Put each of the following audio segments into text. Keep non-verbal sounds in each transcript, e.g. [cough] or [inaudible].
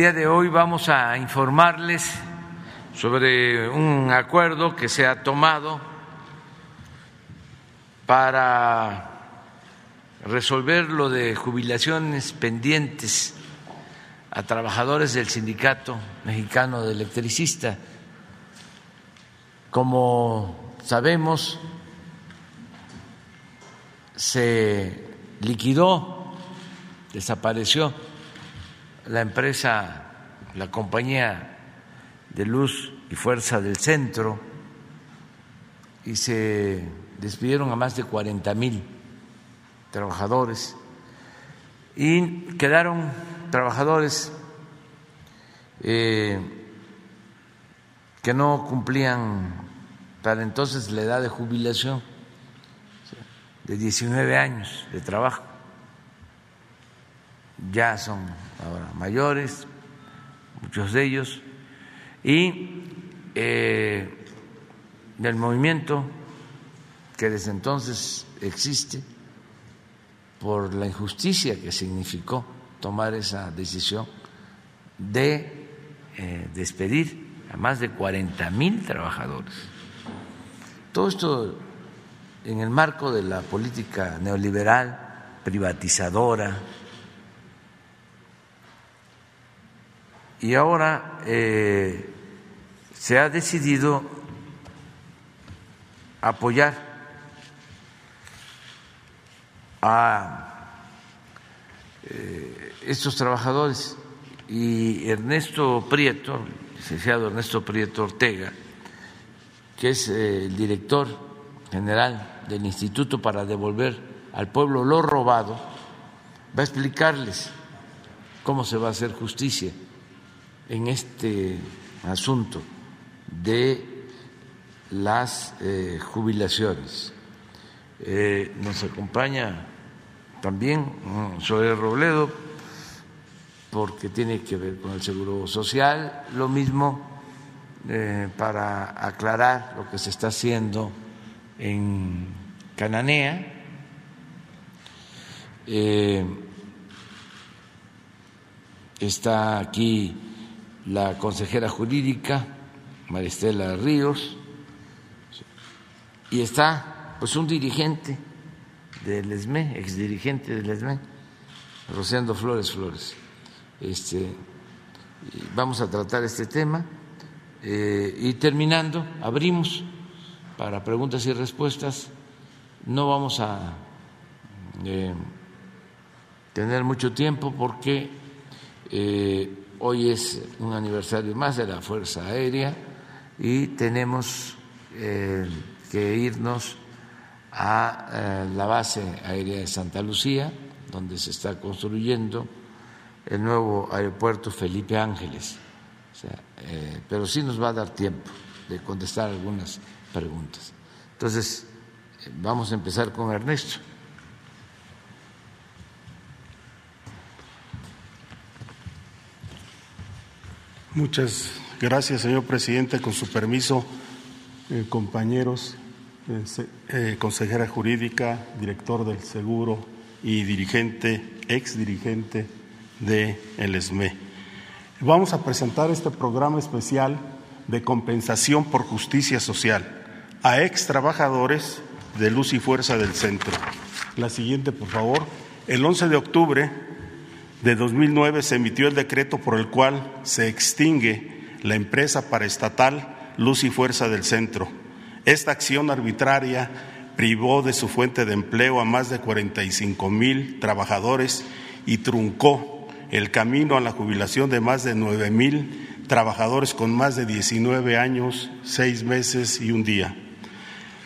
día de hoy vamos a informarles sobre un acuerdo que se ha tomado para resolver lo de jubilaciones pendientes a trabajadores del Sindicato Mexicano de Electricistas. Como sabemos, se liquidó, desapareció la empresa, la compañía de luz y fuerza del centro y se despidieron a más de 40 mil trabajadores y quedaron trabajadores eh, que no cumplían para entonces la edad de jubilación de 19 años de trabajo. Ya son ahora mayores, muchos de ellos, y eh, del movimiento que desde entonces existe por la injusticia que significó tomar esa decisión de eh, despedir a más de 40 mil trabajadores. Todo esto en el marco de la política neoliberal, privatizadora, y ahora eh, se ha decidido apoyar a eh, estos trabajadores. Y Ernesto Prieto, licenciado Ernesto Prieto Ortega, que es eh, el director general del Instituto para devolver al pueblo lo robado, va a explicarles cómo se va a hacer justicia en este asunto de las eh, jubilaciones. Eh, nos acompaña también Zoé Robledo, porque tiene que ver con el seguro social, lo mismo eh, para aclarar lo que se está haciendo en Cananea. está aquí la consejera jurídica Maristela Ríos y está pues un dirigente del ESME, exdirigente del ESME, Rosendo Flores Flores. Este, vamos a tratar este tema eh, y terminando, abrimos para preguntas y respuestas. No vamos a eh, tener mucho tiempo porque eh, Hoy es un aniversario más de la Fuerza Aérea y tenemos eh, que irnos a eh, la base aérea de Santa Lucía, donde se está construyendo el nuevo aeropuerto Felipe Ángeles. Eh, pero sí nos va a dar tiempo de contestar algunas preguntas. Entonces, vamos a empezar con Ernesto. Muchas gracias, señor presidente. Con su permiso, eh, compañeros, eh, consejera jurídica, director del seguro y dirigente, ex dirigente de. Vamos a presentar este programa especial de compensación por justicia social a ex trabajadores de Luz y Fuerza del Centro. La siguiente, por favor. El 11 de octubre de 2009 se emitió el decreto por el cual se extingue la empresa paraestatal Luz y Fuerza del Centro. Esta acción arbitraria privó de su fuente de empleo a más de 45 mil trabajadores y truncó el camino a la jubilación de más de 9 mil trabajadores con más de 19 años, seis meses y un día.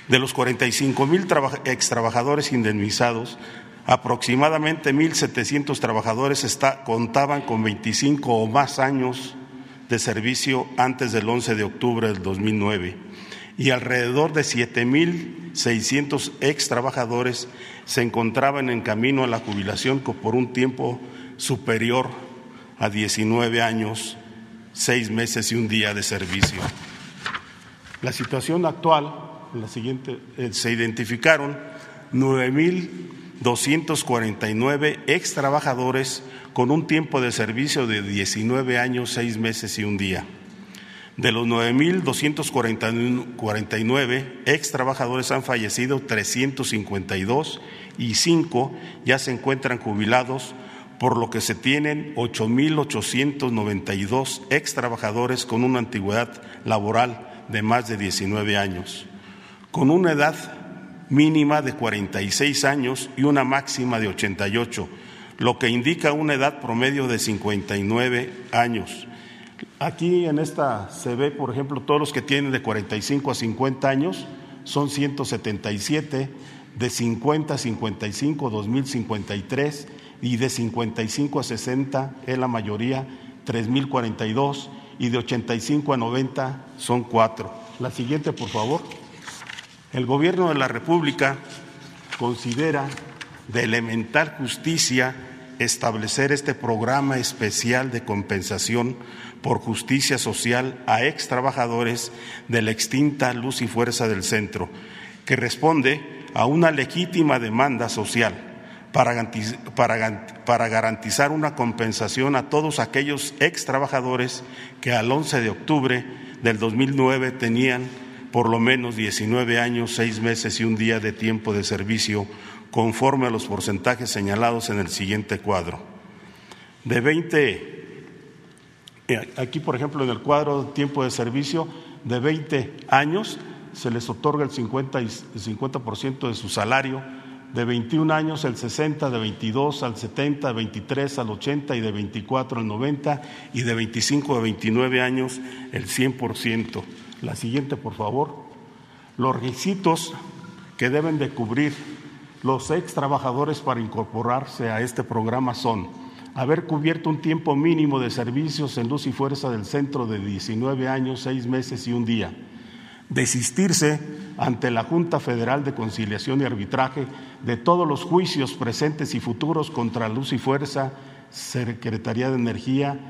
De los 45 mil ex trabajadores indemnizados, aproximadamente 1.700 trabajadores contaban con 25 o más años de servicio antes del 11 de octubre del 2009 y alrededor de 7.600 ex trabajadores se encontraban en camino a la jubilación por un tiempo superior a 19 años, seis meses y un día de servicio. La situación actual, la siguiente, eh, se identificaron 9.249 ex trabajadores con un tiempo de servicio de 19 años, seis meses y un día. De los 9.249 ex trabajadores han fallecido 352 y cinco ya se encuentran jubilados, por lo que se tienen 8.892 ex trabajadores con una antigüedad laboral de más de 19 años, con una edad mínima de 46 años y una máxima de 88 lo que indica una edad promedio de 59 años. Aquí en esta se ve, por ejemplo, todos los que tienen de 45 a 50 años son 177, de 50 a 55, 2053 y de 55 a 60 es la mayoría, 3042 y de 85 a 90 son cuatro. La siguiente, por favor. El gobierno de la República considera de elemental justicia establecer este programa especial de compensación por justicia social a ex trabajadores de la extinta Luz y Fuerza del Centro, que responde a una legítima demanda social para, garantizar una compensación a todos aquellos ex trabajadores que al 11 de octubre del 2009 tenían por lo menos 19 años, seis meses y un día de tiempo de servicio conforme a los porcentajes señalados en el siguiente cuadro. De 20, eh, aquí por ejemplo en el cuadro tiempo de servicio, de 20 años se les otorga el 50%, el 50 de su salario, de 21 años el 60, de 22 al 70, de 23 al 80 y de 24 al 90 y de 25 a 29 años el 100%. La siguiente, por favor. Los requisitos que deben de cubrir los ex trabajadores para incorporarse a este programa son haber cubierto un tiempo mínimo de servicios en luz y fuerza del centro de 19 años, 6 meses y un día, desistirse ante la Junta Federal de Conciliación y Arbitraje de todos los juicios presentes y futuros contra Luz y Fuerza, Secretaría de Energía,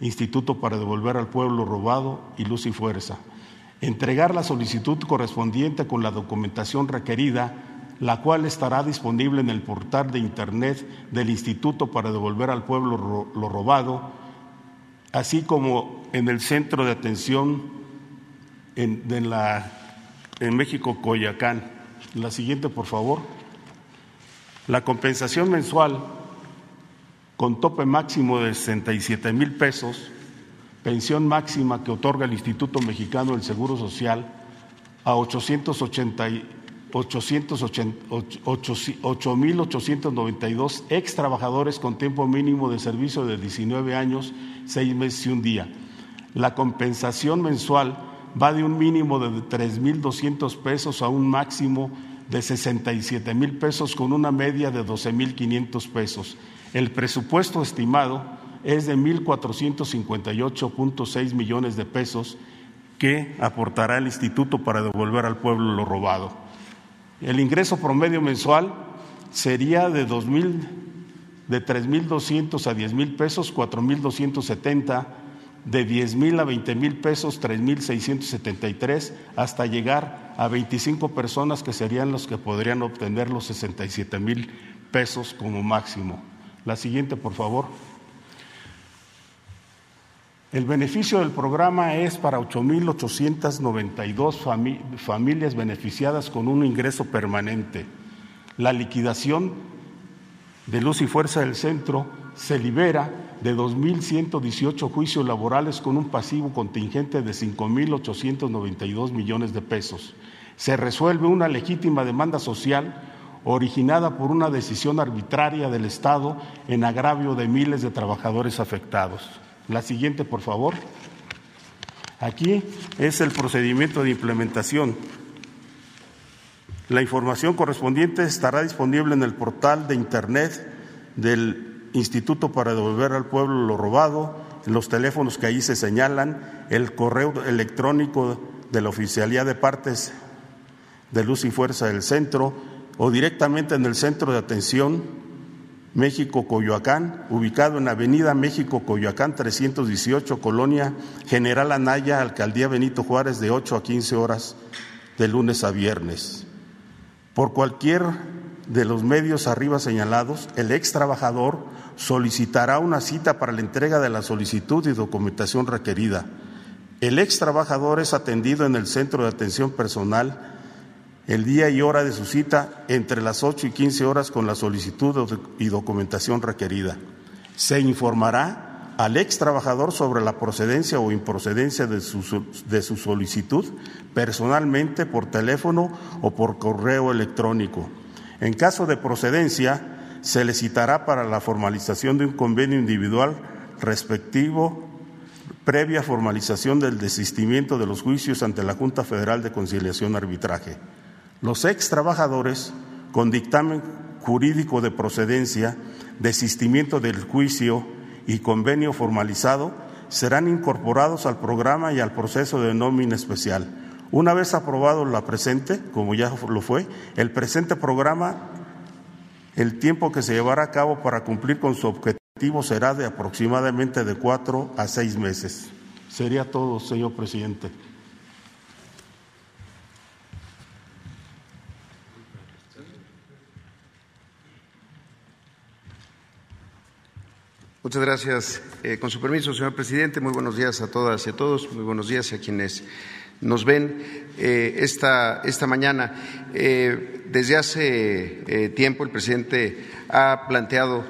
Instituto para devolver al pueblo robado y Luz y Fuerza, entregar la solicitud correspondiente con la documentación requerida la cual estará disponible en el portal de Internet del Instituto para devolver al pueblo lo robado, así como en el centro de atención en, México, Coyacán. La siguiente, por favor. La compensación mensual con tope máximo de 67 mil pesos, pensión máxima que otorga el Instituto Mexicano del Seguro Social a 880 8.892 ex trabajadores con tiempo mínimo de servicio de 19 años, 6 meses y un día. La compensación mensual va de un mínimo de 3.200 pesos a un máximo de 67 mil pesos con una media de 12.500 pesos. El presupuesto estimado es de 1.458.6 millones de pesos que aportará el instituto para devolver al pueblo lo robado. El ingreso promedio mensual sería de de tres mil doscientos a diez mil pesos, cuatro mil doscientos setenta de 10 mil a 20 mil pesos, 3 mil 673, hasta llegar a 25 personas que serían los que podrían obtener los 67 mil pesos como máximo. La siguiente, por favor. El beneficio del programa es para 8.892 familias beneficiadas con un ingreso permanente. La liquidación de luz y fuerza del centro se libera de 2.118 juicios laborales con un pasivo contingente de 5.892 millones de pesos. Se resuelve una legítima demanda social originada por una decisión arbitraria del Estado en agravio de miles de trabajadores afectados. La siguiente, por favor. Aquí es el procedimiento de implementación. La información correspondiente estará disponible en el portal de Internet del Instituto para devolver al pueblo lo robado, en los teléfonos que ahí se señalan, el correo electrónico de la Oficialía de Partes de Luz y Fuerza del Centro o directamente en el Centro de Atención México Coyoacán, ubicado en Avenida México Coyoacán 318, Colonia General Anaya, Alcaldía Benito Juárez, de 8 a 15 horas de lunes a viernes. Por cualquier de los medios arriba señalados, el ex trabajador solicitará una cita para la entrega de la solicitud y documentación requerida. El ex trabajador es atendido en el centro de atención personal el día y hora de su cita entre las 8 y 15 horas con la solicitud y documentación requerida. Se informará al ex trabajador sobre la procedencia o improcedencia de su, de su solicitud personalmente por teléfono o por correo electrónico. En caso de procedencia, se le citará para la formalización de un convenio individual respectivo previa formalización del desistimiento de los juicios ante la Junta Federal de Conciliación Arbitraje. Los ex trabajadores con dictamen jurídico de procedencia, desistimiento del juicio y convenio formalizado serán incorporados al programa y al proceso de nómina especial. Una vez aprobado la presente, como ya lo fue, el presente programa, el tiempo que se llevará a cabo para cumplir con su objetivo será de aproximadamente de cuatro a seis meses. Sería todo, señor presidente. Muchas gracias. Eh, con su permiso, señor presidente, muy buenos días a todas y a todos, muy buenos días a quienes nos ven eh, esta, esta, mañana. Eh, desde hace tiempo el presidente ha planteado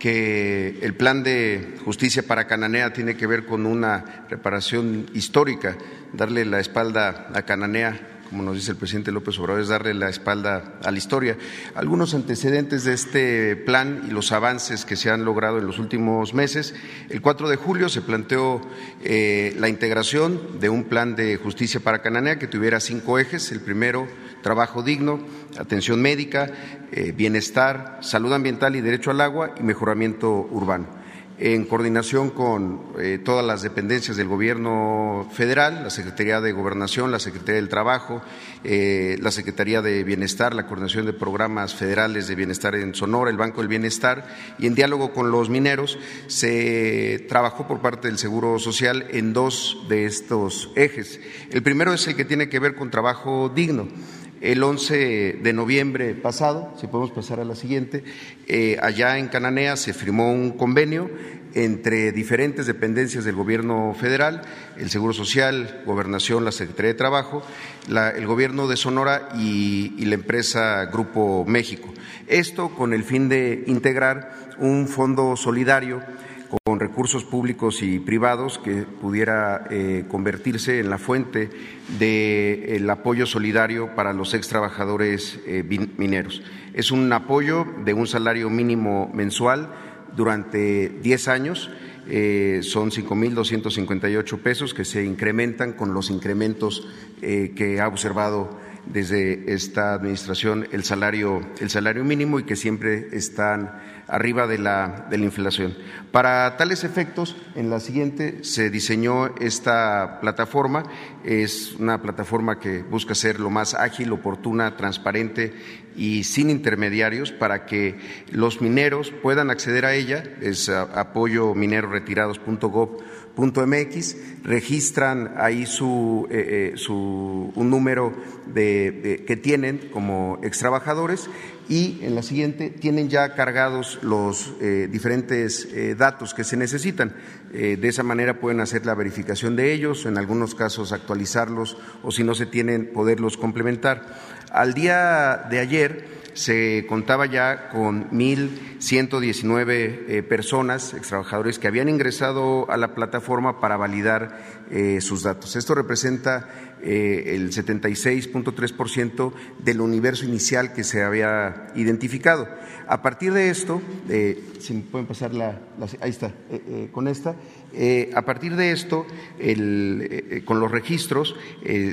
que el plan de justicia para Cananea tiene que ver con una reparación histórica, darle la espalda a Cananea como nos dice el presidente López Obrador, es darle la espalda a la historia. Algunos antecedentes de este plan y los avances que se han logrado en los últimos meses. El 4 de julio se planteó eh, la integración de un plan de justicia para Cananea que tuviera cinco ejes. El primero, trabajo digno, atención médica, eh, bienestar, salud ambiental y derecho al agua y mejoramiento urbano en coordinación con eh, todas las dependencias del Gobierno federal, la Secretaría de Gobernación, la Secretaría del Trabajo, eh, la Secretaría de Bienestar, la coordinación de programas federales de bienestar en Sonora, el Banco del Bienestar, y en diálogo con los mineros se trabajó por parte del Seguro Social en dos de estos ejes. El primero es el que tiene que ver con trabajo digno. El 11 de noviembre pasado, si podemos pasar a la siguiente, eh, allá en Cananea se firmó un convenio entre diferentes dependencias del Gobierno federal, el Seguro Social, Gobernación, la Secretaría de Trabajo, el Gobierno de Sonora y la empresa Grupo México. Esto con el fin de integrar un fondo solidario con recursos públicos y privados que pudiera eh, convertirse en la fuente del apoyo solidario para los ex trabajadores eh, mineros. Es un apoyo de un salario mínimo mensual durante 10 años. Eh, son 5.258 pesos que se incrementan con los incrementos que ha observado desde esta administración el salario, el salario mínimo y que siempre están arriba de la, de la inflación. Para tales efectos, en la siguiente se diseñó esta plataforma. Es una plataforma que busca ser lo más ágil, oportuna, transparente y sin intermediarios para que los mineros puedan acceder a ella. Es apoyo MX, registran ahí su, eh, eh, su un número de, que tienen como extrabajadores y en la siguiente tienen ya cargados los eh, diferentes datos que se necesitan. de esa manera pueden hacer la verificación de ellos, en algunos casos actualizarlos o si no se tienen, poderlos complementar. Al día de ayer, se contaba ya con 1.119 eh, personas, extrabajadores, que habían ingresado a la plataforma para validar eh, sus datos. Esto representa eh, el 76.3% del universo inicial que se había identificado. A partir de esto, si me pueden pasar la, ahí está, con esta, a partir de esto, con los registros,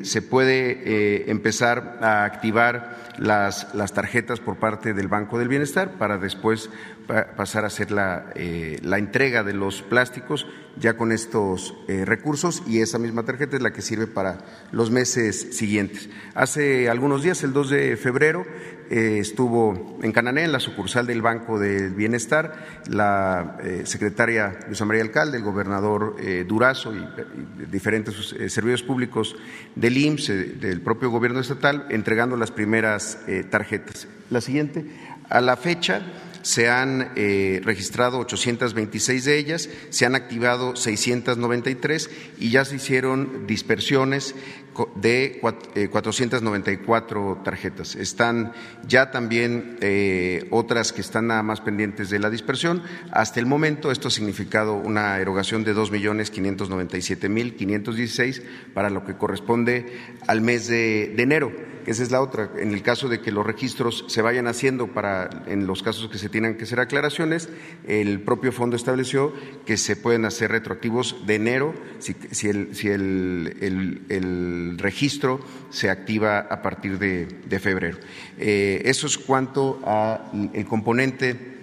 se puede empezar a activar las, las tarjetas por parte del Banco del Bienestar para después pasar a hacer la, eh, la, entrega de los plásticos ya con estos eh, recursos y esa misma tarjeta es la que sirve para los meses siguientes. Hace algunos días, el 2 de febrero, eh, estuvo en Canané, en la sucursal del Banco del Bienestar, la secretaria Luisa María Alcalde, el gobernador Durazo y, diferentes servicios públicos del IMSS, del propio gobierno estatal, entregando las primeras tarjetas. La siguiente, a la fecha, se han eh, registrado 826 de ellas, se han activado 693 y ya se hicieron dispersiones de 494 eh, tarjetas. Están ya también eh, otras que están nada más pendientes de la dispersión. Hasta el momento esto ha significado una erogación de 2.597.516 para lo que corresponde al mes de, enero. Esa es la otra. En el caso de que los registros se vayan haciendo para, en los casos que se tienen que hacer aclaraciones, el propio fondo estableció que se pueden hacer retroactivos de enero si, si el el registro se activa a partir de, febrero. Eh, eso es cuanto al componente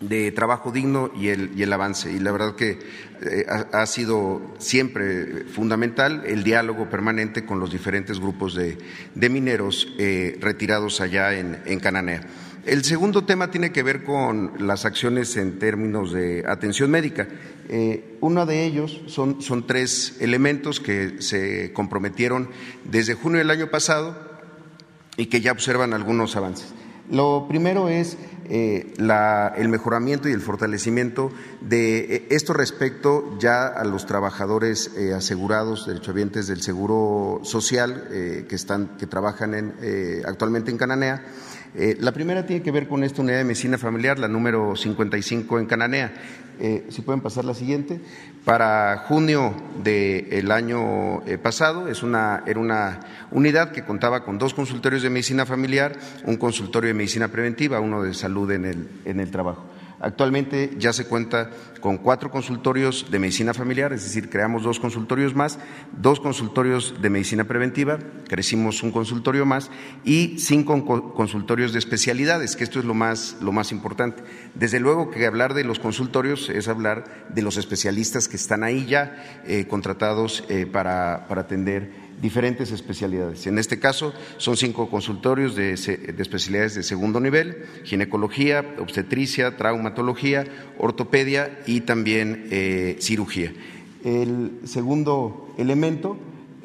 de trabajo digno y el, avance. Y la verdad que eh, ha, sido siempre fundamental el diálogo permanente con los diferentes grupos de, mineros eh, retirados allá en, en Cananea. El segundo tema tiene que ver con las acciones en términos de atención médica. Eh, uno de ellos son, son tres elementos que se comprometieron desde junio del año pasado y que ya observan algunos avances. Lo primero es eh, el mejoramiento y el fortalecimiento de eh, esto respecto ya a los trabajadores asegurados, derechohabientes del Seguro Social que, están, que trabajan en, actualmente en Cananea eh, la primera tiene que ver con esta unidad de medicina familiar, la número 55 en Cananea. Eh, si pueden pasar la siguiente. Para junio del año eh, pasado es una, era una unidad que contaba con dos consultorios de medicina familiar, un consultorio de medicina preventiva, uno de salud en el, en el trabajo. Actualmente ya se cuenta con cuatro consultorios de medicina familiar, es decir, creamos dos consultorios más, dos consultorios de medicina preventiva, crecimos un consultorio más y cinco consultorios de especialidades, que esto es lo más, lo más importante. Desde luego que hablar de los consultorios es hablar de los especialistas que están ahí ya eh, contratados eh, para, para atender diferentes especialidades. En este caso son cinco consultorios de, especialidades de segundo nivel, ginecología, obstetricia, traumatología, ortopedia y también eh, cirugía. El segundo elemento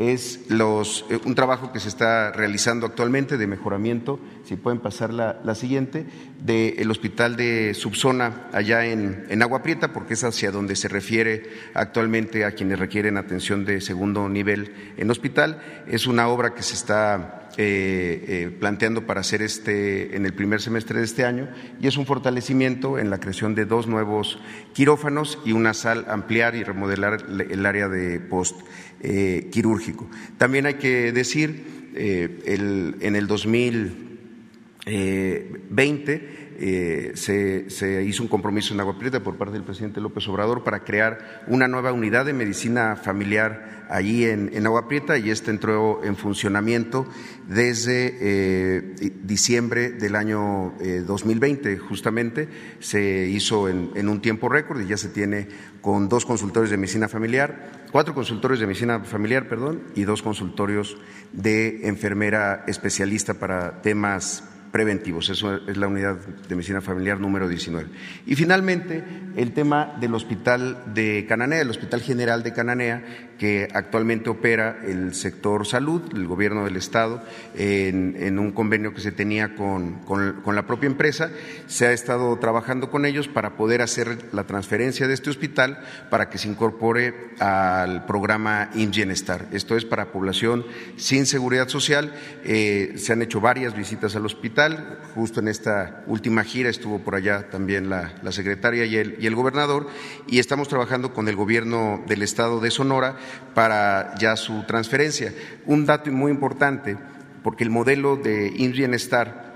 es los, eh, un trabajo que se está realizando actualmente de mejoramiento, si pueden pasar la, siguiente, del hospital de subzona allá en, en, Agua Prieta, porque es hacia donde se refiere actualmente a quienes requieren atención de segundo nivel en hospital. Es una obra que se está eh, eh, planteando para hacer este en el primer semestre de este año y es un fortalecimiento en la creación de dos nuevos quirófanos y una sal ampliar y remodelar el área de post eh, quirúrgico. También hay que decir, el, en el 2020 eh, se, hizo un compromiso en Agua Prieta por parte del presidente López Obrador para crear una nueva unidad de medicina familiar allí en, Agua Prieta y este entró en funcionamiento desde eh, diciembre del año 2020, eh, justamente. Se hizo en, un tiempo récord y ya se tiene con dos consultorios de medicina familiar, cuatro consultorios de medicina familiar, perdón, y dos consultorios de enfermera especialista para temas preventivos. Eso es la unidad de medicina familiar número 19. Y finalmente, el tema del hospital de Cananea, el Hospital General de Cananea, que actualmente opera el sector salud, el gobierno del Estado, en, un convenio que se tenía con, con, la propia empresa. Se ha estado trabajando con ellos para poder hacer la transferencia de este hospital para que se incorpore al programa InGenestar. Esto es para población sin seguridad social. Eh, se han hecho varias visitas al hospital. Justo en esta última gira estuvo por allá también la, secretaria y el, y el gobernador. Y estamos trabajando con el gobierno del Estado de Sonora para ya su transferencia. Un dato muy importante, porque el modelo de InBienestar,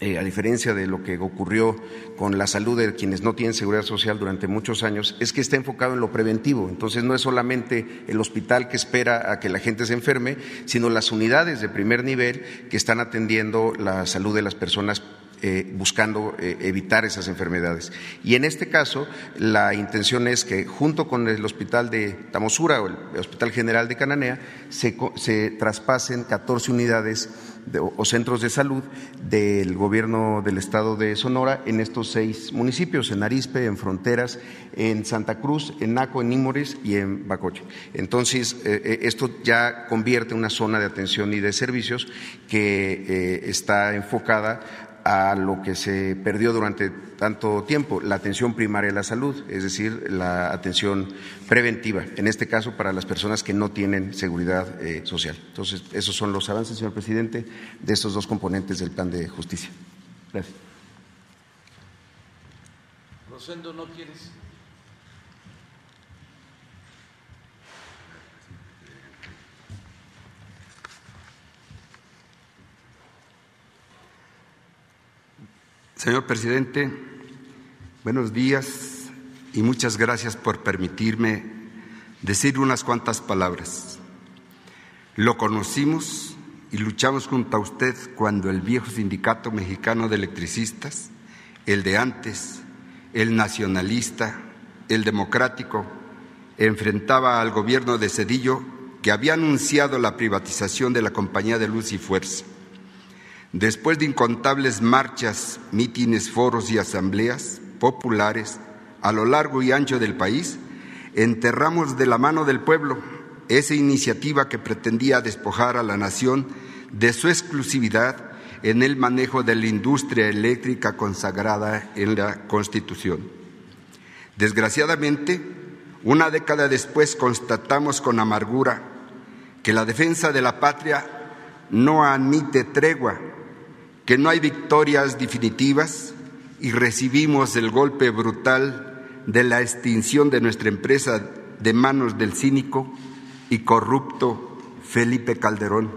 eh, a diferencia de lo que ocurrió con la salud de quienes no tienen seguridad social durante muchos años, es que está enfocado en lo preventivo. Entonces, no es solamente el hospital que espera a que la gente se enferme, sino las unidades de primer nivel que están atendiendo la salud de las personas eh, buscando eh, evitar esas enfermedades. Y en este caso, la intención es que junto con el Hospital de Tamosura o el Hospital General de Cananea se, se traspasen 14 unidades o centros de salud del gobierno del estado de Sonora en estos seis municipios, en Arispe, en Fronteras, en Santa Cruz, en Naco, en Nímoris y en Bacoche. Entonces, eh, esto ya convierte una zona de atención y de servicios que está enfocada a lo que se perdió durante tanto tiempo, la atención primaria de la salud, es decir, la atención preventiva, en este caso para las personas que no tienen seguridad eh, social. Entonces, esos son los avances, señor presidente, de estos dos componentes del plan de justicia. Gracias. Rosendo, ¿no quieres? Señor presidente, buenos días y muchas gracias por permitirme decir unas cuantas palabras. Lo conocimos y luchamos junto a usted cuando el viejo sindicato mexicano de electricistas, el de antes, el nacionalista, el democrático, enfrentaba al gobierno de Cedillo que había anunciado la privatización de la compañía de luz y fuerza. Después de incontables marchas, mítines, foros y asambleas populares a lo largo y ancho del país, enterramos de la mano del pueblo esa iniciativa que pretendía despojar a la nación de su exclusividad en el manejo de la industria eléctrica consagrada en la Constitución. Desgraciadamente, una década después constatamos con amargura que la defensa de la patria no admite tregua que no hay victorias definitivas y recibimos el golpe brutal de la extinción de nuestra empresa de manos del cínico y corrupto Felipe Calderón.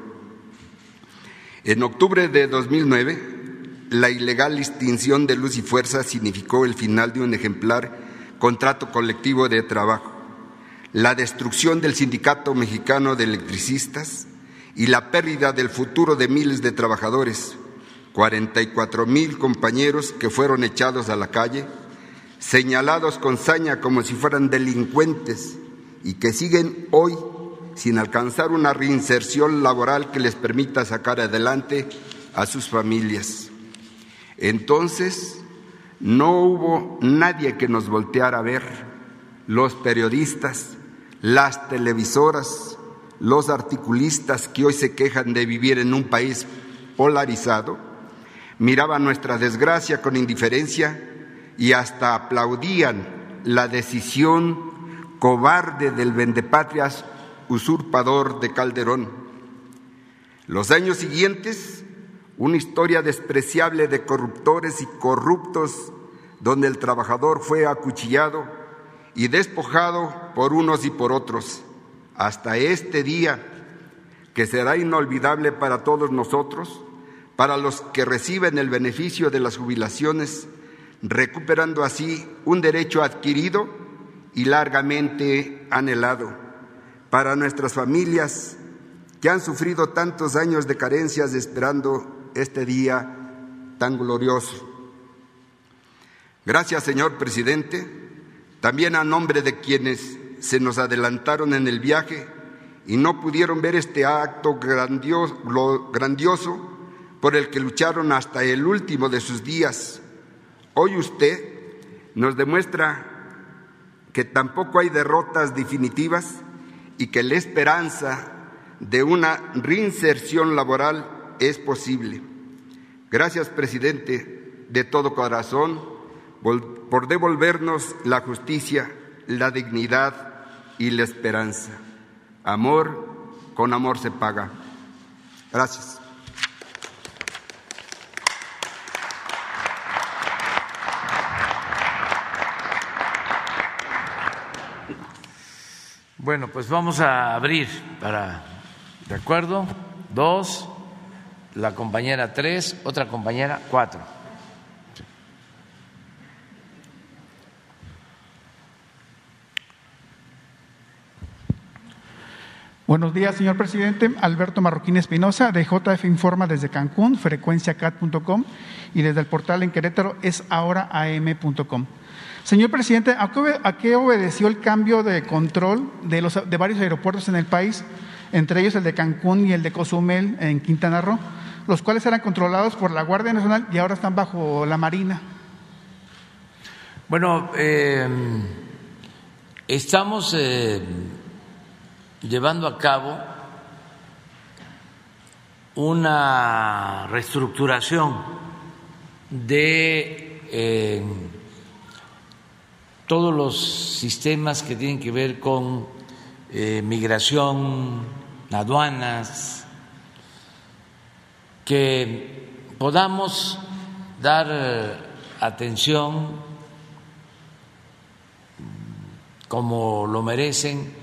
En octubre de 2009, la ilegal extinción de Luz y Fuerza significó el final de un ejemplar contrato colectivo de trabajo, la destrucción del Sindicato Mexicano de Electricistas y la pérdida del futuro de miles de trabajadores 44 mil compañeros que fueron echados a la calle, señalados con saña como si fueran delincuentes y que siguen hoy sin alcanzar una reinserción laboral que les permita sacar adelante a sus familias. Entonces, no hubo nadie que nos volteara a ver, los periodistas, las televisoras, los articulistas que hoy se quejan de vivir en un país polarizado, miraban nuestra desgracia con indiferencia y hasta aplaudían la decisión cobarde del vendepatrias usurpador de Calderón. Los años siguientes, una historia despreciable de corruptores y corruptos donde el trabajador fue acuchillado y despojado por unos y por otros, hasta este día que será inolvidable para todos nosotros para los que reciben el beneficio de las jubilaciones, recuperando así un derecho adquirido y largamente anhelado, para nuestras familias que han sufrido tantos años de carencias esperando este día tan glorioso. Gracias, señor presidente, también a nombre de quienes se nos adelantaron en el viaje y no pudieron ver este acto grandioso, por el que lucharon hasta el último de sus días. Hoy usted nos demuestra que tampoco hay derrotas definitivas y que la esperanza de una reinserción laboral es posible. Gracias, presidente, de todo corazón, por devolvernos la justicia, la dignidad y la esperanza. Amor con amor se paga. Gracias. Bueno, pues vamos a abrir para, ¿de acuerdo? Dos, la compañera tres, otra compañera cuatro. Buenos días, señor presidente. Alberto Marroquín Espinosa, de JF Informa desde Cancún, frecuenciacat.com y desde el portal en Querétaro es ahoraam.com. Señor presidente, ¿a qué obedeció el cambio de control de, los, de varios aeropuertos en el país, entre ellos el de Cancún y el de Cozumel en Quintana Roo, los cuales eran controlados por la Guardia Nacional y ahora están bajo la Marina? Bueno, eh, estamos... Eh, llevando a cabo una reestructuración de eh, todos los sistemas que tienen que ver con eh, migración, aduanas, que podamos dar atención como lo merecen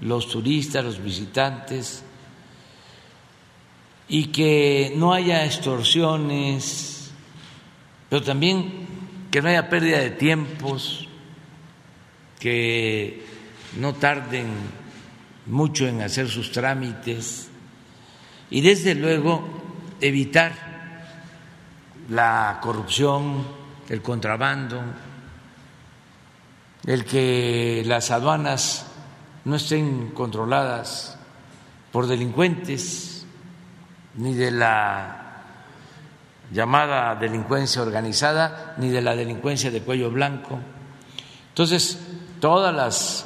los turistas, los visitantes, y que no haya extorsiones, pero también que no haya pérdida de tiempos, que no tarden mucho en hacer sus trámites y desde luego evitar la corrupción, el contrabando, el que las aduanas no estén controladas por delincuentes ni de la llamada delincuencia organizada ni de la delincuencia de cuello blanco. Entonces, todas las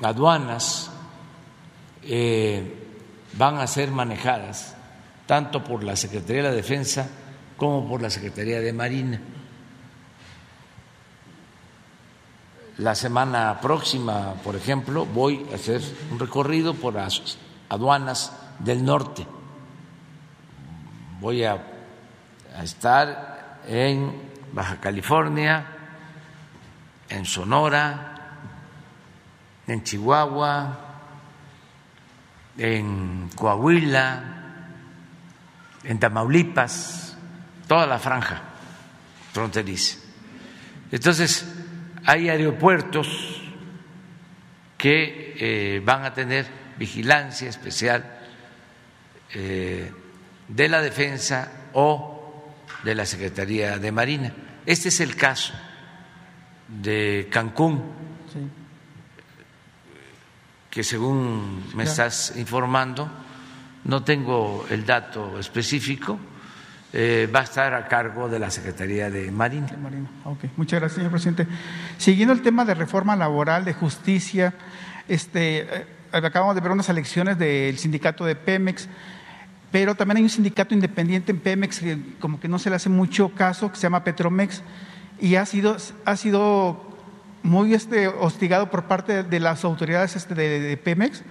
aduanas eh, van a ser manejadas tanto por la Secretaría de la Defensa como por la Secretaría de Marina. La semana próxima, por ejemplo, voy a hacer un recorrido por las aduanas del norte. Voy a, estar en Baja California, en Sonora, en Chihuahua, en Coahuila, en Tamaulipas, toda la franja fronteriza. Entonces, hay aeropuertos que eh, van a tener vigilancia especial eh, de la defensa o de la Secretaría de Marina. Este es el caso de Cancún, que según me estás informando, no tengo el dato específico, eh, va a estar a cargo de la Secretaría de Marina. Muchas gracias, señor presidente. Siguiendo el tema de reforma laboral, de justicia, este, eh, acabamos de ver unas elecciones del sindicato de Pemex, pero también hay un sindicato independiente en Pemex que como que no se le hace mucho caso, que se llama Petromex, y ha sido, ha sido muy este, hostigado por parte de las autoridades este, de Pemex.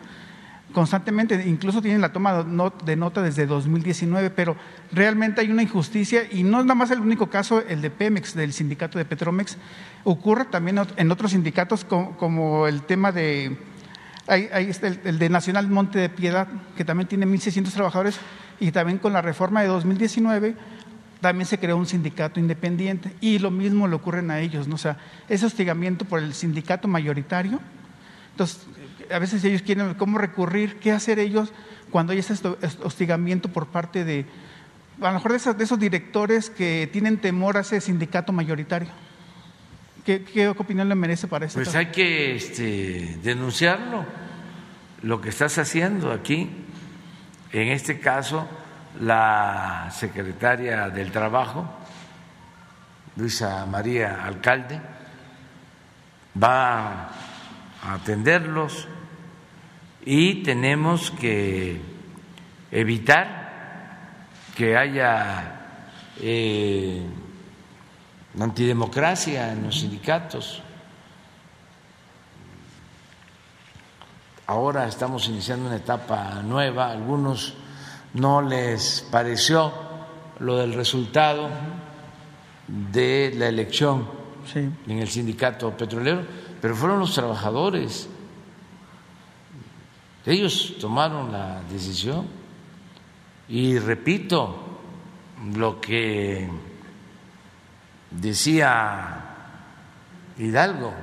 Constantemente, incluso tienen la toma de nota desde 2019, pero realmente hay una injusticia y no es nada más el único caso, el de Pemex, del sindicato de Petromex, ocurre también en otros sindicatos como, el tema de, hay, el, de Nacional Monte de Piedad, que también tiene 1.600 trabajadores y también con la reforma de 2019 también se creó un sindicato independiente y lo mismo le ocurren a ellos, ¿no? o sea, ese hostigamiento por el sindicato mayoritario. Entonces, a veces ellos quieren cómo recurrir, qué hacer ellos cuando hay ese hostigamiento por parte de, a lo mejor de esos, directores que tienen temor a ese sindicato mayoritario. ¿Qué, opinión le merece para eso? Pues hay que este, denunciarlo, lo que estás haciendo aquí, en este caso, la secretaria del Trabajo, Luisa María Alcalde, va a atenderlos y tenemos que evitar que haya eh, antidemocracia en los sindicatos. Ahora estamos iniciando una etapa nueva, algunos no les pareció lo del resultado de la elección en el sindicato petrolero, pero fueron los trabajadores. Ellos tomaron la decisión y repito lo que decía Hidalgo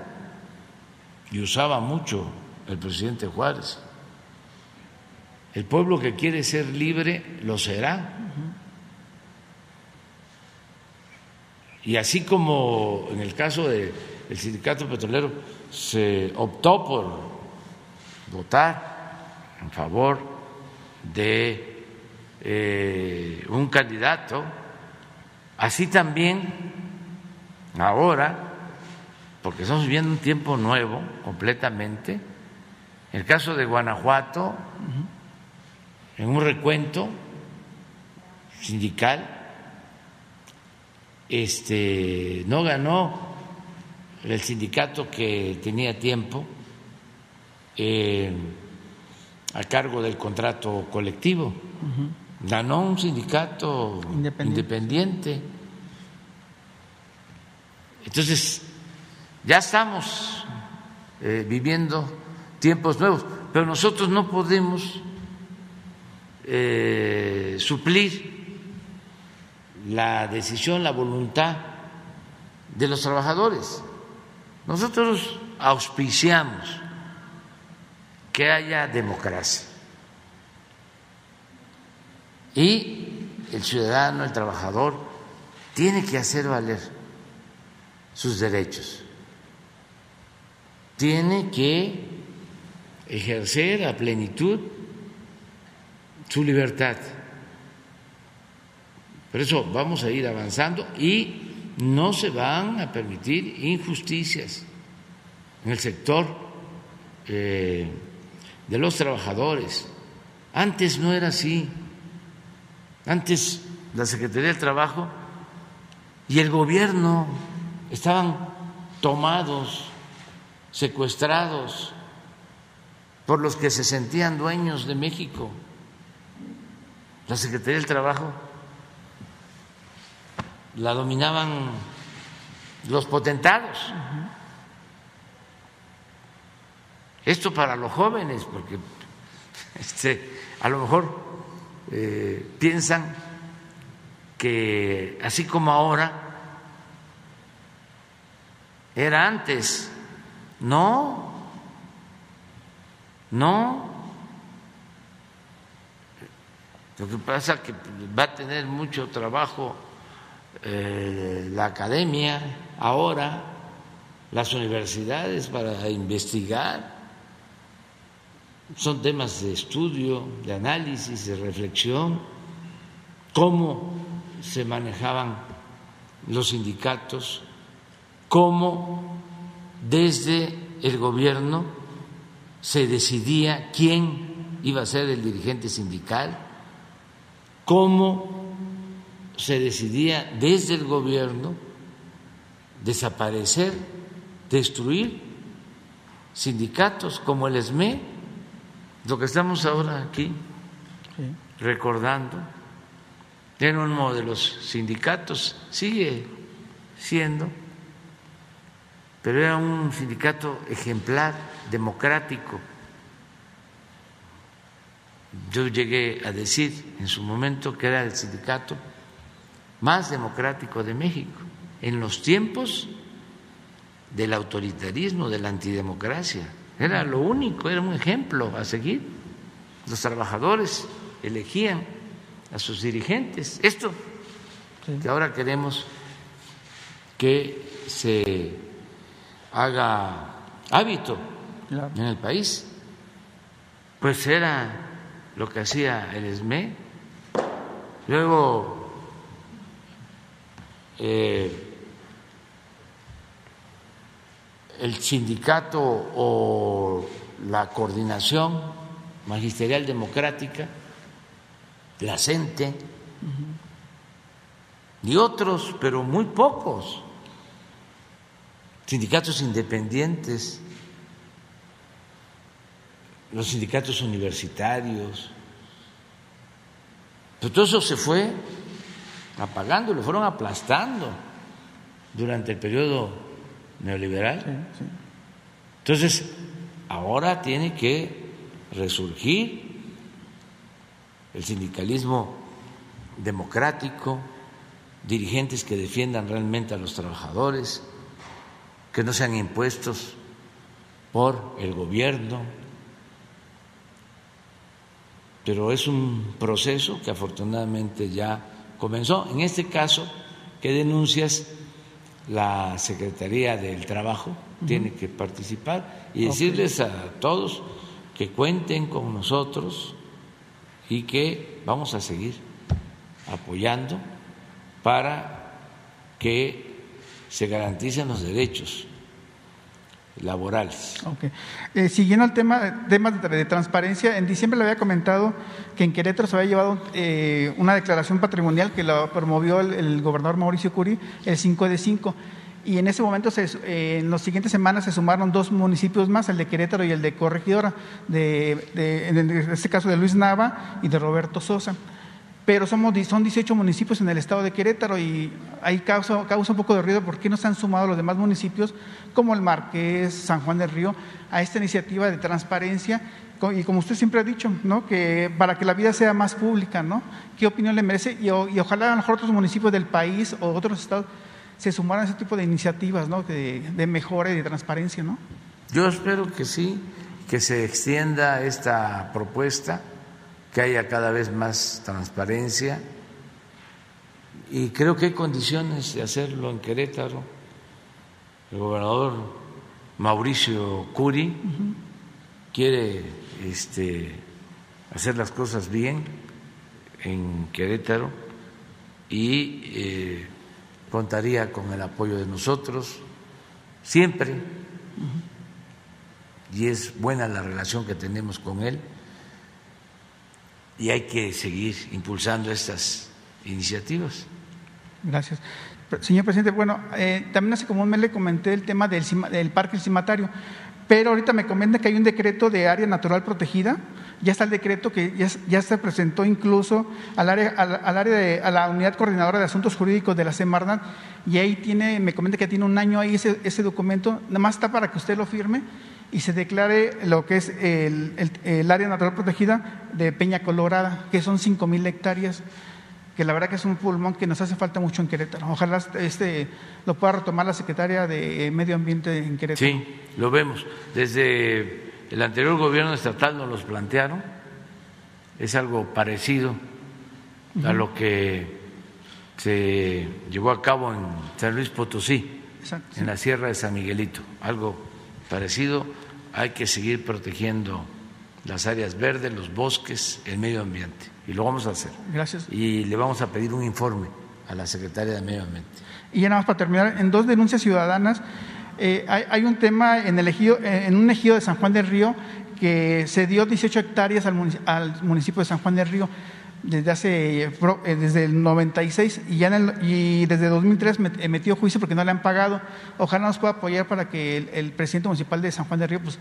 y usaba mucho el presidente Juárez. El pueblo que quiere ser libre lo será. Y así como en el caso del sindicato petrolero se optó por votar en favor de eh, un candidato, así también ahora, porque estamos viviendo un tiempo nuevo completamente, en el caso de Guanajuato, en un recuento sindical, este, no ganó el sindicato que tenía tiempo eh, a cargo del contrato colectivo, ganó un sindicato independiente. Entonces, ya estamos eh, viviendo tiempos nuevos, pero nosotros no podemos eh, suplir la decisión, la voluntad de los trabajadores. Nosotros auspiciamos que haya democracia y el ciudadano, el trabajador, tiene que hacer valer sus derechos, tiene que ejercer a plenitud su libertad. Por eso vamos a ir avanzando y no se van a permitir injusticias en el sector eh, de los trabajadores. Antes no era así. Antes la Secretaría del Trabajo y el gobierno estaban tomados, secuestrados por los que se sentían dueños de México. La Secretaría del Trabajo la dominaban los potentados. Esto para los jóvenes, porque [laughs] este, a lo mejor eh, piensan que así como ahora era antes. No, no. Lo que pasa es que va a tener mucho trabajo eh, la academia ahora, las universidades para investigar. Son temas de estudio, de análisis, de reflexión, cómo se manejaban los sindicatos, cómo desde el gobierno se decidía quién iba a ser el dirigente sindical cómo se decidía desde el gobierno desaparecer, destruir sindicatos como el ESME, lo que estamos ahora aquí recordando, era uno de los sindicatos, sigue siendo, pero era un sindicato ejemplar, democrático, yo llegué a decir en su momento que era el sindicato más democrático de México en los tiempos del autoritarismo, de la antidemocracia. Era lo único, era un ejemplo a seguir. Los trabajadores elegían a sus dirigentes. Esto que ahora queremos que se haga hábito en el país, pues era lo que hacía el ESME Luego, eh, el sindicato o la coordinación magisterial democrática, la CENTE, y otros, pero muy pocos, sindicatos independientes, los sindicatos universitarios, pero todo eso se fue apagando, lo fueron aplastando durante el periodo neoliberal. Entonces, ahora tiene que resurgir el sindicalismo democrático, dirigentes que defiendan realmente a los trabajadores, que no sean impuestos por el gobierno. Pero es un proceso que afortunadamente ya comenzó. En este caso, ¿qué denuncias? La Secretaría del Trabajo tiene que participar y decirles a todos que cuenten con nosotros y que vamos a seguir apoyando para que se garanticen los derechos laborales. Eh, siguiendo el tema temas de, transparencia, en diciembre le había comentado que en Querétaro se había llevado eh, una declaración patrimonial que la promovió el, gobernador Mauricio Curi el 5 de 5 y en ese momento eh, en las siguientes semanas se sumaron dos municipios más, el de Querétaro y el de Corregidora, en este caso de Luis Nava y de Roberto Sosa pero somos, son 18 municipios en el estado de Querétaro y ahí causa, causa un poco de ruido porque no se han sumado los demás municipios como el Marqués, San Juan del Río, a esta iniciativa de transparencia y como usted siempre ha dicho, ¿no? que para que la vida sea más pública, ¿no? ¿qué opinión le merece? Y, ojalá a lo mejor otros municipios del país o otros estados se sumaran a ese tipo de iniciativas ¿no? de, de mejora y de transparencia. ¿no? Yo espero que sí, que se extienda esta propuesta que haya cada vez más transparencia. Y creo que hay condiciones de hacerlo en Querétaro. El gobernador Mauricio Curi quiere este, hacer las cosas bien en Querétaro y eh, contaría con el apoyo de nosotros siempre. Y es buena la relación que tenemos con él y hay que seguir impulsando estas iniciativas. Gracias. Señor presidente, bueno, eh, también hace como un le comenté el tema del, del parque cimatario, pero ahorita me comenta que hay un decreto de área natural protegida, ya está el decreto que ya, se presentó incluso al área, al, área de, a la unidad coordinadora de asuntos jurídicos de la Semarnat y ahí tiene, me comenta que tiene un año ahí ese, ese documento, nada más está para que usted lo firme y se declare lo que es el, área natural protegida de Peña Colorada, que son 5.000 hectáreas, que la verdad que es un pulmón que nos hace falta mucho en Querétaro. Ojalá este lo pueda retomar la secretaria de Medio Ambiente en Querétaro. Sí, lo vemos. Desde el anterior gobierno estatal nos los plantearon. Es algo parecido a lo que se llevó a cabo en San Luis Potosí, en la Sierra de San Miguelito, algo parecido, hay que seguir protegiendo las áreas verdes, los bosques, el medio ambiente. Y lo vamos a hacer. Gracias. Y le vamos a pedir un informe a la Secretaria de Medio Ambiente. Y ya nada más para terminar, en dos denuncias ciudadanas, eh, hay, un tema en, el ejido, en un ejido de San Juan del Río que se dio 18 hectáreas al, al municipio de San Juan del Río desde hace eh, desde el 96 y ya y desde 2003 metió juicio porque no le han pagado. Ojalá nos pueda apoyar para que el, presidente municipal de San Juan de Río, pues,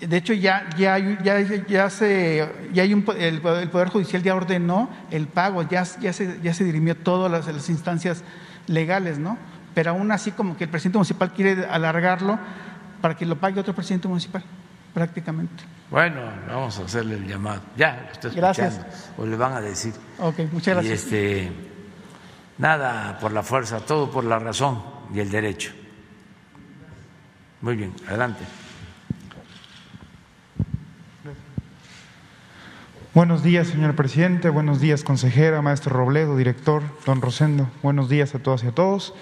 de hecho ya ya ya ya se ya hay un el, poder judicial ya ordenó el pago, ya ya se ya se dirimió todas las, las instancias legales, ¿no? Pero aún así como que el presidente municipal quiere alargarlo para que lo pague otro presidente municipal prácticamente. Bueno, vamos a hacerle el llamado. Ya, lo está escuchando. O le van a decir. Ok, muchas gracias. Y este, nada por la fuerza, todo por la razón y el derecho. Muy bien, adelante. Buenos días, señor presidente. Buenos días, consejera, maestro Robledo, director, don Rosendo. Buenos días a todas y a todos.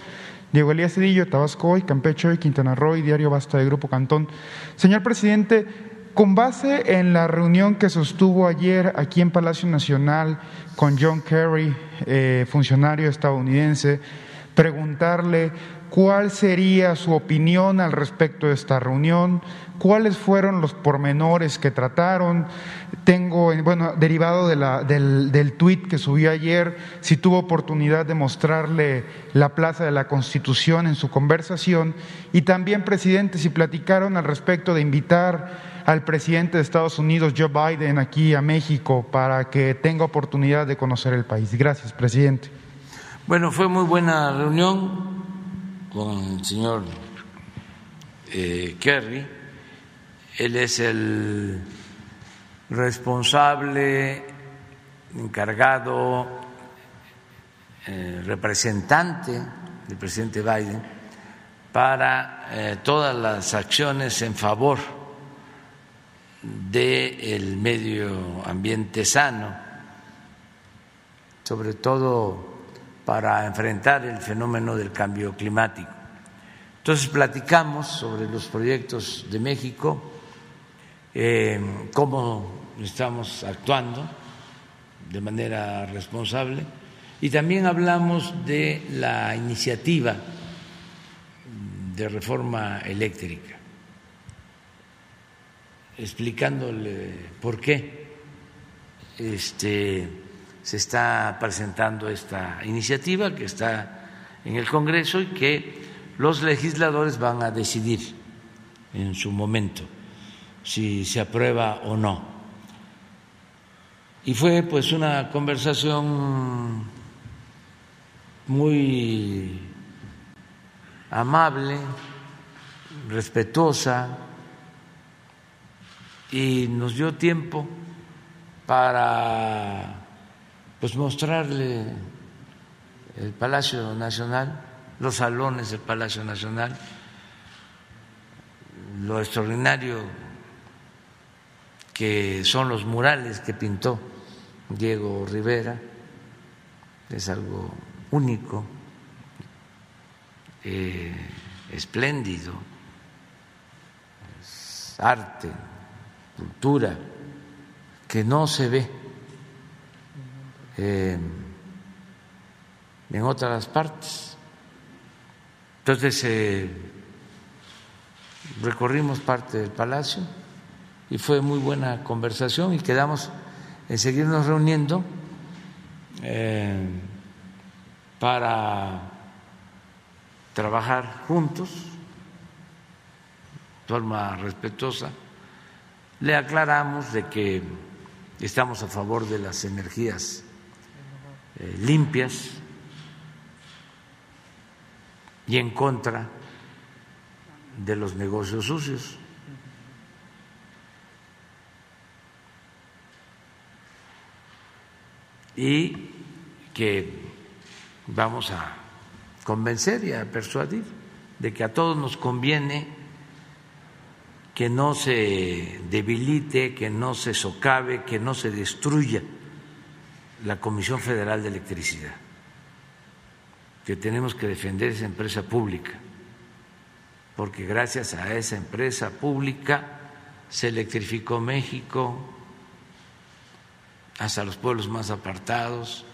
Diego Elías Cedillo, Tabasco y Campeche y Quintana Roo y Diario Basta de Grupo Cantón. Señor presidente, Con base en la reunión que sostuvo ayer aquí en Palacio Nacional con John Kerry, eh, funcionario estadounidense, preguntarle cuál sería su opinión al respecto de esta reunión, cuáles fueron los pormenores que trataron. Tengo, bueno, derivado del, del tuit que subió ayer, si tuvo oportunidad de mostrarle la Plaza de la Constitución en su conversación. Y también, presidente, si platicaron al respecto de invitar al presidente de Estados Unidos, Joe Biden, aquí a México para que tenga oportunidad de conocer el país. Gracias, presidente. Bueno, fue muy buena reunión con el señor eh, Kerry. Él es el responsable, encargado, eh, representante del presidente Biden para eh, todas las acciones en favor del medio ambiente sano, sobre todo para enfrentar el fenómeno del cambio climático. Entonces platicamos sobre los proyectos de México, eh, cómo estamos actuando de manera responsable y también hablamos de la iniciativa de reforma eléctrica, explicándole por qué este, se está presentando esta iniciativa que está en el Congreso y que los legisladores van a decidir en su momento si se aprueba o no. Y fue pues una conversación muy amable, respetuosa, y nos dio tiempo para pues mostrarle el Palacio Nacional, los salones del Palacio Nacional, lo extraordinario que son los murales que pintó Diego Rivera, es algo único, eh, espléndido, arte, cultura, que no se ve eh, en otras partes. Entonces eh, recorrimos parte del palacio y fue muy buena conversación y quedamos en seguirnos reuniendo eh, para trabajar juntos de forma respetuosa. Le aclaramos de que estamos a favor de las energías eh, limpias y en contra de los negocios sucios. Y que vamos a convencer y a persuadir de que a todos nos conviene que no se debilite, que no se socave, que no se destruya la Comisión Federal de Electricidad, que tenemos que defender esa empresa pública, porque gracias a esa empresa pública se electrificó México hasta los pueblos más apartados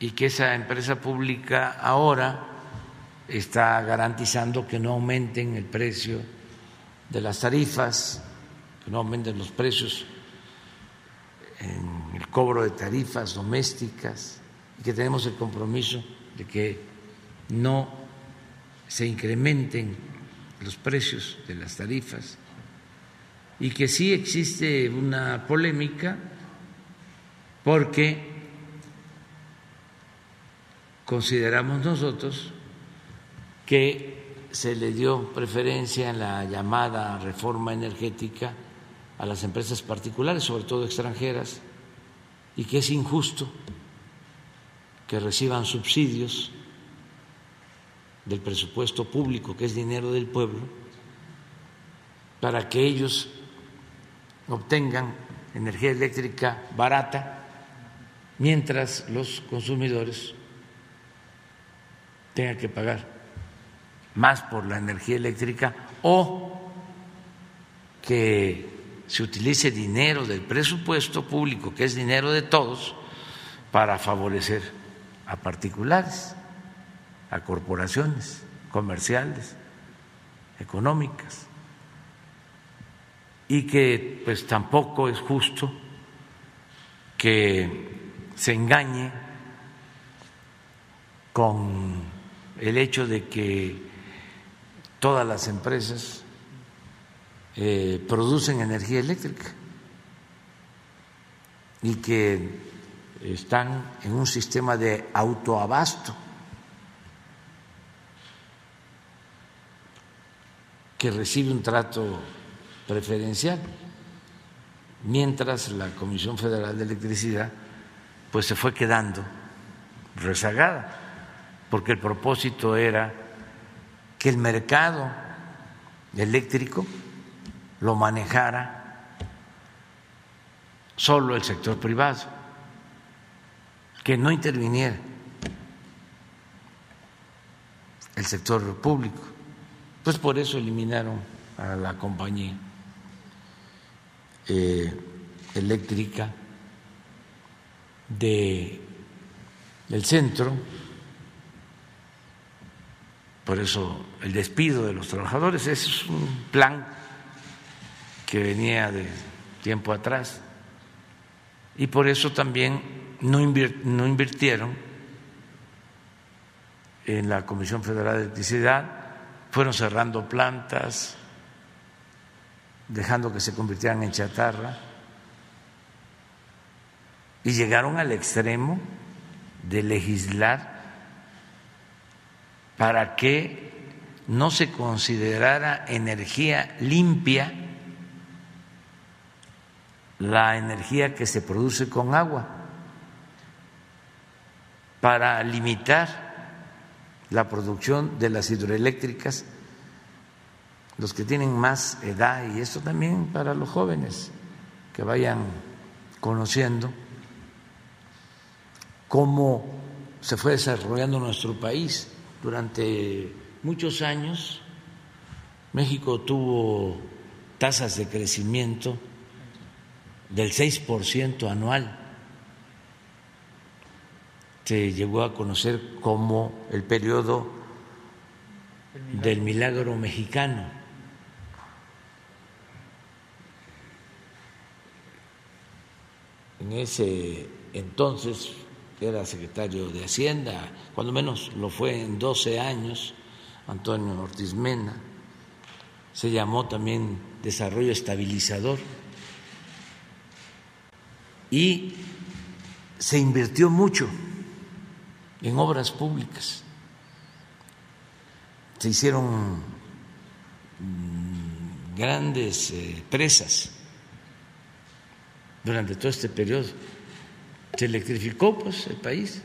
y que esa empresa pública ahora está garantizando que no aumenten el precio de las tarifas, que no aumenten los precios en el cobro de tarifas domésticas y que tenemos el compromiso de que no se incrementen los precios de las tarifas y que sí existe una polémica porque consideramos nosotros que se le dio preferencia en la llamada reforma energética a las empresas particulares, sobre todo extranjeras, y que es injusto que reciban subsidios del presupuesto público, que es dinero del pueblo, para que ellos obtengan energía eléctrica barata, mientras los consumidores tengan que pagar más por la energía eléctrica o que se utilice dinero del presupuesto público, que es dinero de todos, para favorecer a particulares, a corporaciones comerciales, económicas, y que pues tampoco es justo que se engañe con el hecho de que todas las empresas eh, producen energía eléctrica y que están en un sistema de autoabasto que recibe un trato preferencial, mientras la Comisión Federal de Electricidad pues se fue quedando rezagada, porque el propósito era que el mercado eléctrico lo manejara solo el sector privado, que no interviniera el sector público. Pues por eso eliminaron a la compañía eh, eléctrica de, del centro, por eso el despido de los trabajadores es un plan que venía de tiempo atrás. Y por eso también no invirtieron en la Comisión Federal de Electricidad, fueron cerrando plantas, dejando que se convirtieran en chatarra, y llegaron al extremo de legislar para que no se considerara energía limpia la energía que se produce con agua para limitar la producción de las hidroeléctricas, los que tienen más edad, y esto también para los jóvenes que vayan conociendo cómo se fue desarrollando nuestro país durante muchos años. México tuvo tasas de crecimiento del 6% anual. Se llegó a conocer como el periodo del milagro mexicano. En ese entonces era secretario de Hacienda, cuando menos lo fue en 12 años, Antonio Ortiz Mena. Se llamó también desarrollo estabilizador y se invirtió mucho en obras públicas. Se hicieron mm, grandes eh, presas durante todo este periodo. Se electrificó pues el país.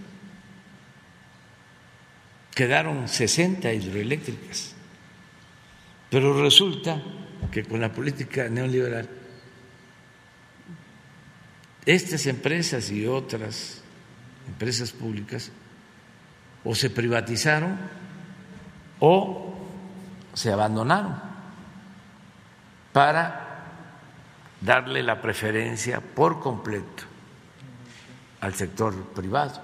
Quedaron 60 hidroeléctricas. Pero resulta que con la política neoliberal estas empresas y otras empresas públicas o se privatizaron o se abandonaron para darle la preferencia por completo al sector privado.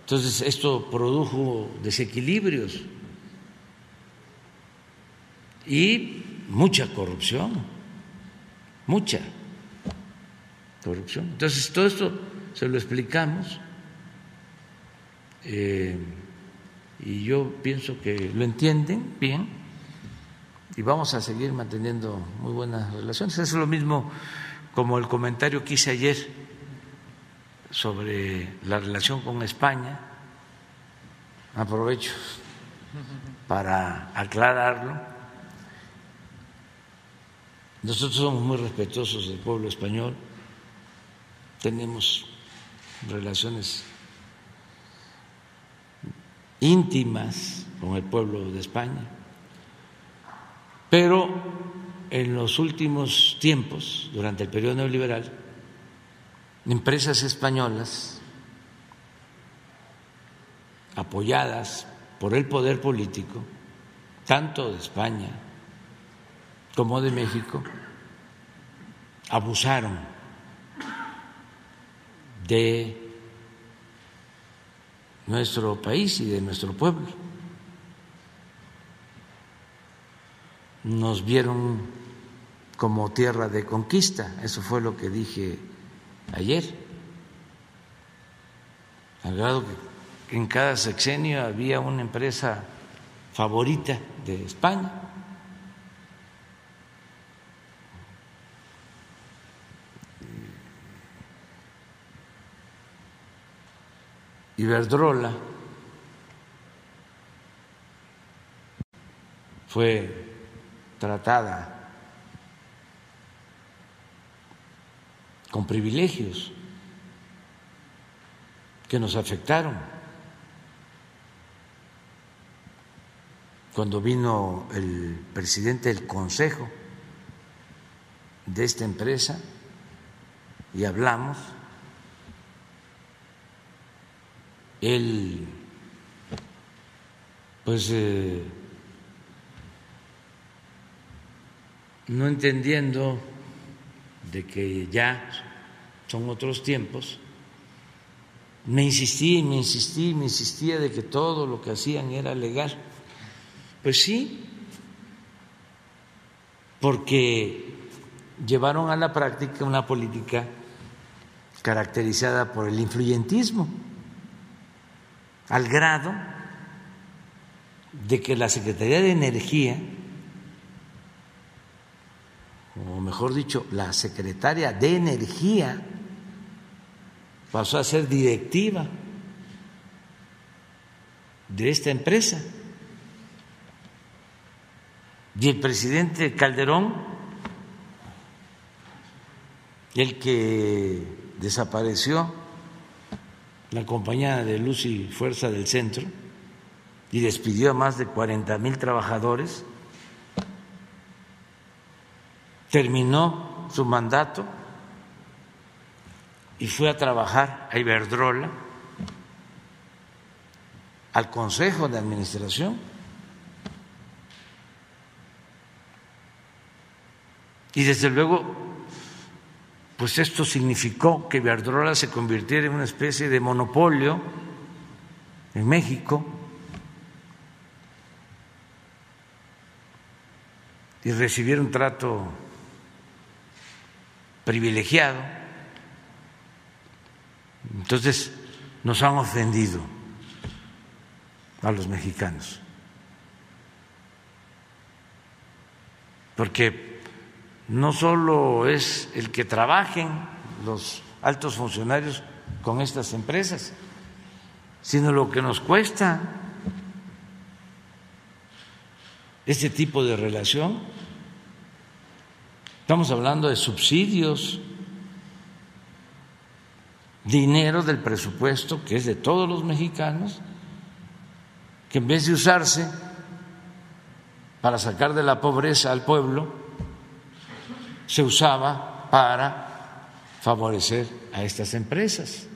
Entonces, esto produjo desequilibrios y mucha corrupción, mucha corrupción. Entonces, todo esto se lo explicamos eh, y yo pienso que lo entienden bien y vamos a seguir manteniendo muy buenas relaciones. Es lo mismo como el comentario que hice ayer sobre la relación con España. Aprovecho para aclararlo. Nosotros somos muy respetuosos del pueblo español tenemos relaciones íntimas con el pueblo de España, pero en los últimos tiempos, durante el periodo neoliberal, empresas españolas apoyadas por el poder político, tanto de España como de México abusaron de nuestro país y de nuestro pueblo. Nos vieron como tierra de conquista, eso fue lo que dije ayer, al grado que en cada sexenio había una empresa favorita de España. Iberdrola fue tratada con privilegios que nos afectaron. Cuando vino el presidente del consejo de esta empresa y hablamos, él pues eh, no entendiendo de que ya son otros tiempos, me insistí, me insistí, me insistía de que todo lo que hacían era legal. Pues sí, porque llevaron a la práctica una política caracterizada por el influyentismo al grado de que la Secretaría de Energía, o mejor dicho, la secretaria de Energía, pasó a ser directiva de esta empresa. Y el presidente Calderón, el que desapareció la compañía de luz y fuerza del centro y despidió a más de 40 mil trabajadores, terminó su mandato y fue a trabajar a Iberdrola, al Consejo de Administración. Y desde luego pues esto significó que Iberdrola se convirtiera en una especie de monopolio en México y recibiera un trato privilegiado. Entonces nos han ofendido a los mexicanos, porque no solo es el que trabajen los altos funcionarios con estas empresas, sino lo que nos cuesta este tipo de relación. Estamos hablando de subsidios, dinero del presupuesto que es de todos los mexicanos, que en vez de usarse para sacar de la pobreza al pueblo, se usaba para favorecer a estas empresas.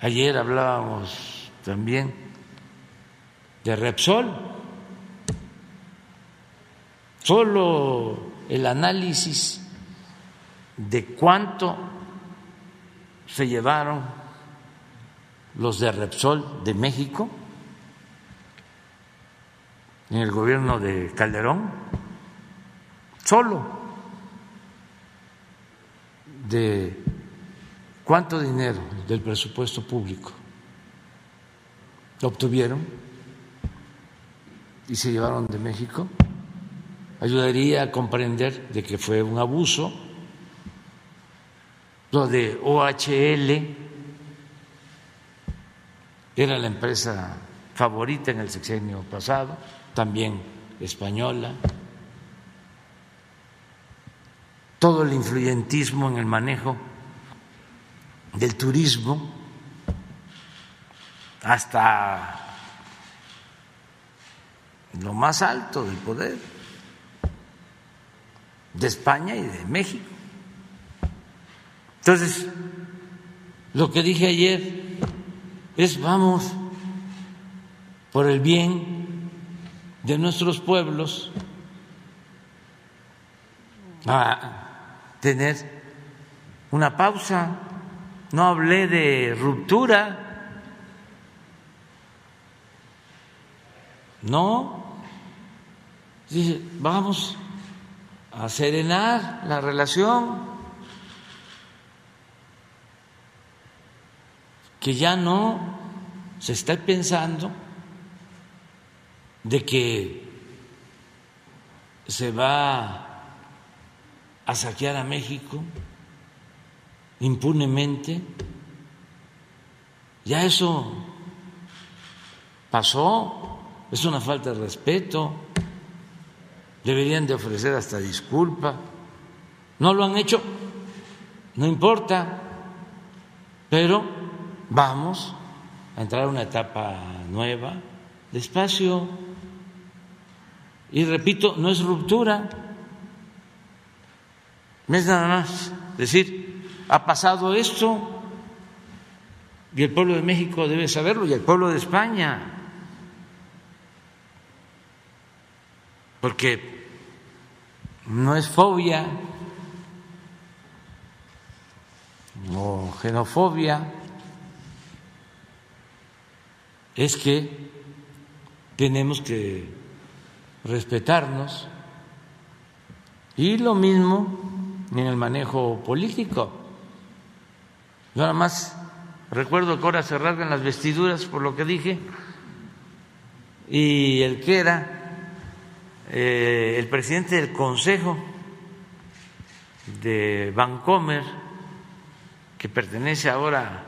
Ayer hablábamos también de Repsol. Solo el análisis de cuánto se llevaron los de Repsol de México en el gobierno de Calderón solo de cuánto dinero del presupuesto público obtuvieron y se llevaron de México, ayudaría a comprender de que fue un abuso. Lo de OHL era la empresa favorita en el sexenio pasado, también española, todo el influyentismo en el manejo del turismo hasta lo más alto del poder de España y de México. Entonces, lo que dije ayer es vamos por el bien de nuestros pueblos a tener una pausa. No hablé de ruptura, no. Dije, vamos a serenar la relación, que ya no se está pensando de que se va a saquear a México impunemente. Ya eso pasó, es una falta de respeto, deberían de ofrecer hasta disculpa. No lo han hecho, no importa, pero vamos a entrar a una etapa nueva, despacio. Y repito, no es ruptura, no es nada más decir, ha pasado esto y el pueblo de México debe saberlo y el pueblo de España, porque no es fobia o xenofobia, es que tenemos que respetarnos. Y lo mismo en el manejo político. Yo nada más recuerdo que ahora se rasgan las vestiduras por lo que dije y el que era eh, el presidente del Consejo de Vancomer, que pertenece ahora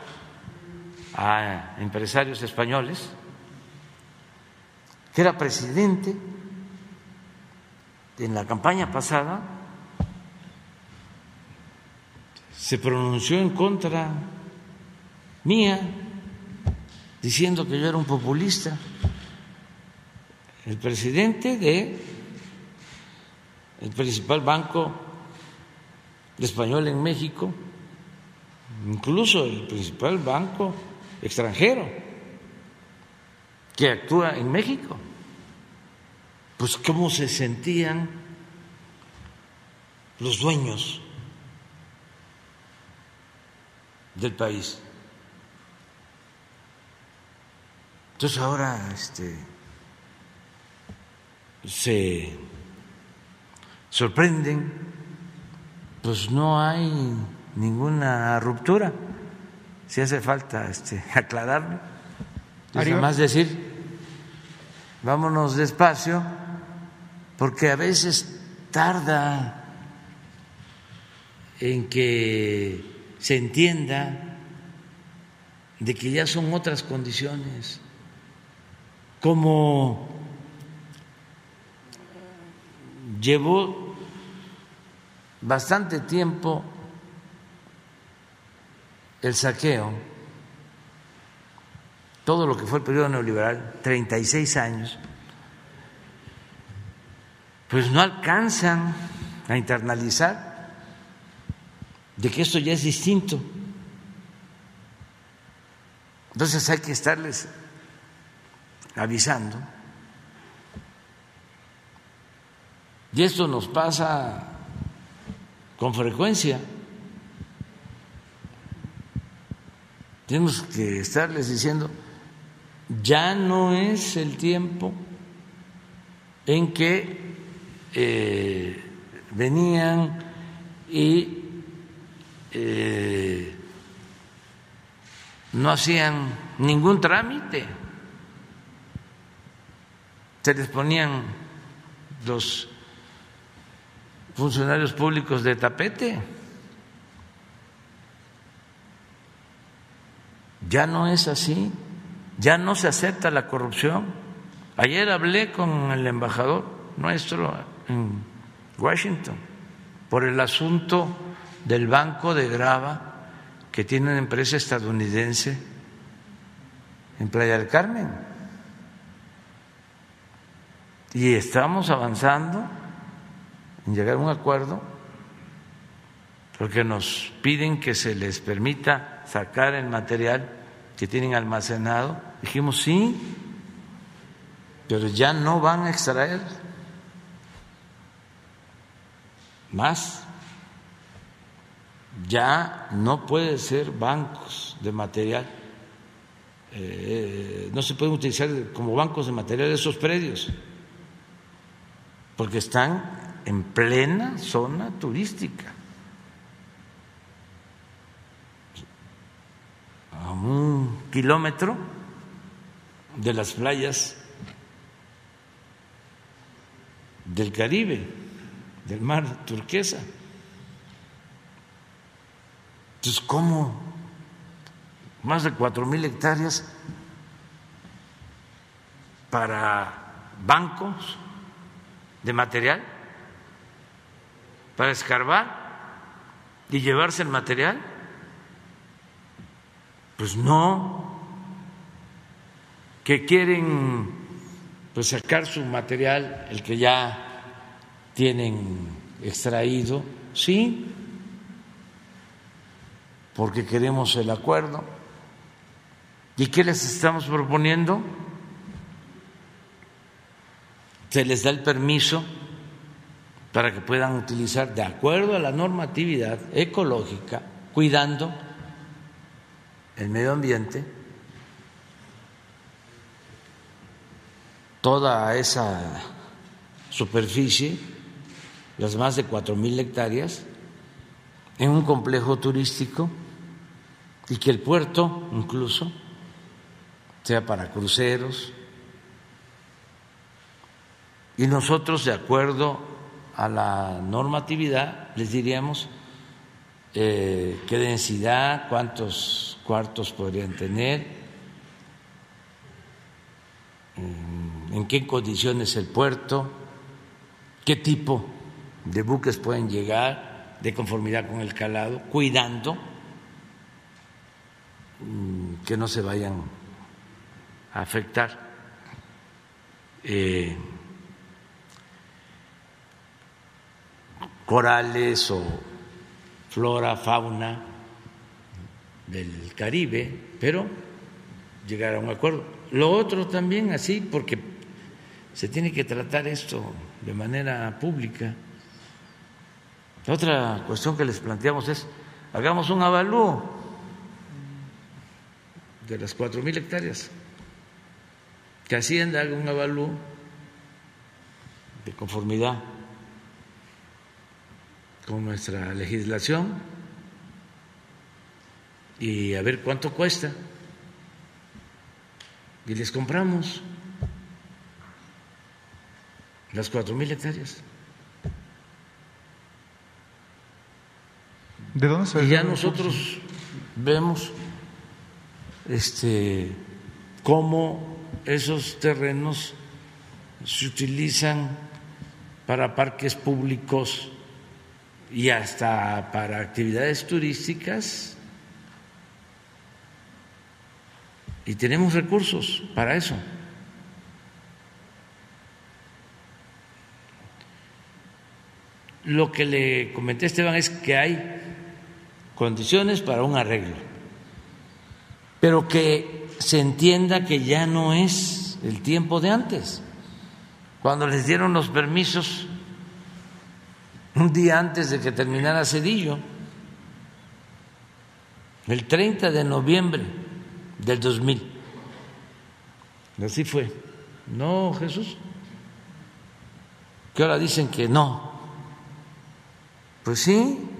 a empresarios españoles, que era presidente en la campaña pasada, se pronunció en contra mía, diciendo que yo era un populista. El presidente de el principal banco español en México, incluso el principal banco extranjero que actúa en México. Pues cómo se sentían los dueños del país. Entonces ahora este, se sorprenden, pues no hay ninguna ruptura. Si hace falta este, [laughs] aclararlo, es más decir, vámonos despacio, porque a veces tarda en que se entienda de que ya son otras condiciones, como llevó bastante tiempo el saqueo, todo lo que fue el periodo neoliberal, 36 años, pues no alcanzan a internalizar de que esto ya es distinto. Entonces hay que estarles avisando. Y esto nos pasa con frecuencia. Tenemos que estarles diciendo, ya no es el tiempo en que eh, venían y eh, no hacían ningún trámite, se les ponían los funcionarios públicos de tapete. Ya no es así, ya no se acepta la corrupción. Ayer hablé con el embajador nuestro en Washington por el asunto del Banco de Grava que tiene una empresa estadounidense en Playa del Carmen. Y estamos avanzando en llegar a un acuerdo porque nos piden que se les permita sacar el material que tienen almacenado. Dijimos sí, pero ya no van a extraer más. Ya no puede ser bancos de material, eh, no se pueden utilizar como bancos de material esos predios, porque están en plena zona turística. A un kilómetro de las playas del Caribe, del mar turquesa. Entonces, ¿cómo más de cuatro mil hectáreas para bancos de material, para escarbar y llevarse el material? Pues no, que quieren pues sacar su material, el que ya tienen extraído, sí, porque queremos el acuerdo. ¿Y qué les estamos proponiendo? Se les da el permiso para que puedan utilizar de acuerdo a la normatividad ecológica, cuidando el medio ambiente, toda esa superficie, las más de cuatro mil hectáreas, en un complejo turístico y que el puerto incluso sea para cruceros. Y nosotros, de acuerdo a la normatividad, les diríamos eh, qué densidad, cuántos cuartos podrían tener, en qué condiciones el puerto, qué tipo de buques pueden llegar de conformidad con el calado, cuidando que no se vayan a afectar. Eh, corales o flora, fauna del Caribe, pero llegar a un acuerdo. Lo otro también así, porque se tiene que tratar esto de manera pública. La otra cuestión que les planteamos es, hagamos un avalúo de las cuatro mil hectáreas, que Hacienda haga un avalúo de conformidad con nuestra legislación y a ver cuánto cuesta y les compramos las cuatro mil hectáreas. ¿De dónde se Y ya nosotros vemos este cómo esos terrenos se utilizan para parques públicos y hasta para actividades turísticas y tenemos recursos para eso. Lo que le comenté a Esteban es que hay condiciones para un arreglo, pero que se entienda que ya no es el tiempo de antes. Cuando les dieron los permisos un día antes de que terminara Cedillo, el 30 de noviembre del 2000. Así fue. No, Jesús. Que ahora dicen que no. Pues sí.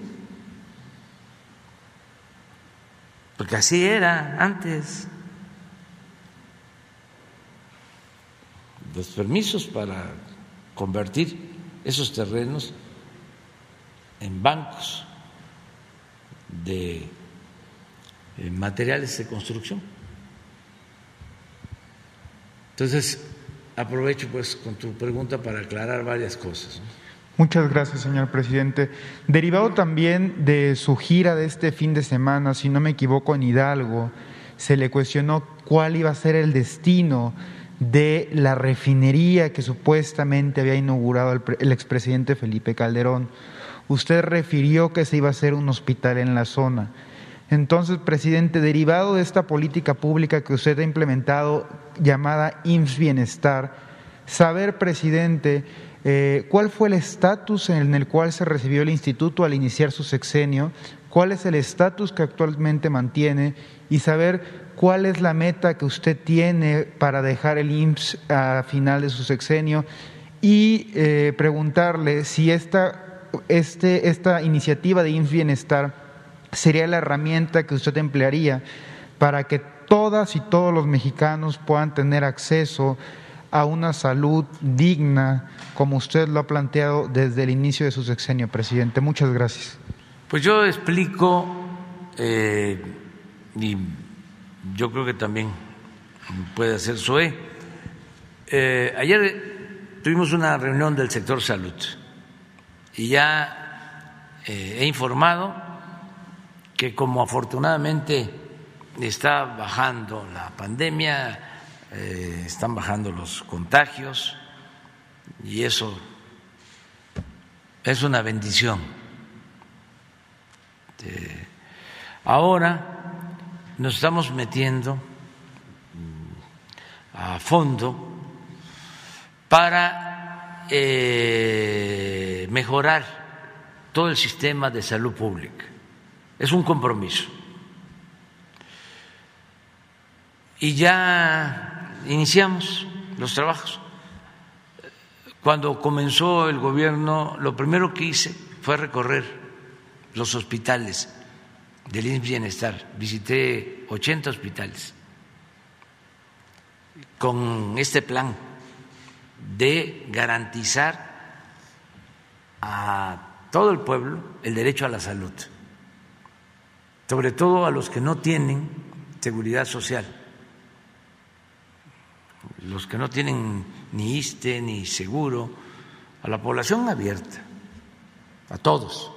Porque así era antes. Los permisos para convertir esos terrenos en bancos de materiales de construcción. Entonces, aprovecho pues con tu pregunta para aclarar varias cosas. Muchas gracias, señor presidente. Derivado también de su gira de este fin de semana, si no me equivoco, en Hidalgo, se le cuestionó cuál iba a ser el destino de la refinería que supuestamente había inaugurado el, el expresidente Felipe Calderón. Usted refirió que se iba a hacer un hospital en la zona. Entonces, presidente, derivado de esta política pública que usted ha implementado llamada IMSS Bienestar, saber, presidente, eh, cuál fue el estatus en el cual se recibió el instituto al iniciar su sexenio, cuál es el estatus que actualmente mantiene y saber cuál es la meta que usted tiene para dejar el IMSS a final de su sexenio y eh, preguntarle si esta, este, esta iniciativa de IMSS Bienestar sería la herramienta que usted emplearía para que todas y todos los mexicanos puedan tener acceso a una salud digna, como usted lo ha planteado desde el inicio de su sexenio, presidente. Muchas gracias. Pues yo explico, eh, y yo creo que también puede hacer SOE. Eh, ayer tuvimos una reunión del sector salud y ya eh, he informado que como afortunadamente está bajando la pandemia, eh, están bajando los contagios y eso es una bendición. Eh, ahora nos estamos metiendo a fondo para eh, mejorar todo el sistema de salud pública. Es un compromiso. Y ya iniciamos los trabajos. Cuando comenzó el gobierno, lo primero que hice fue recorrer los hospitales del INS Bienestar. Visité 80 hospitales con este plan de garantizar a todo el pueblo el derecho a la salud, sobre todo a los que no tienen seguridad social los que no tienen ni ISTE ni seguro, a la población abierta, a todos.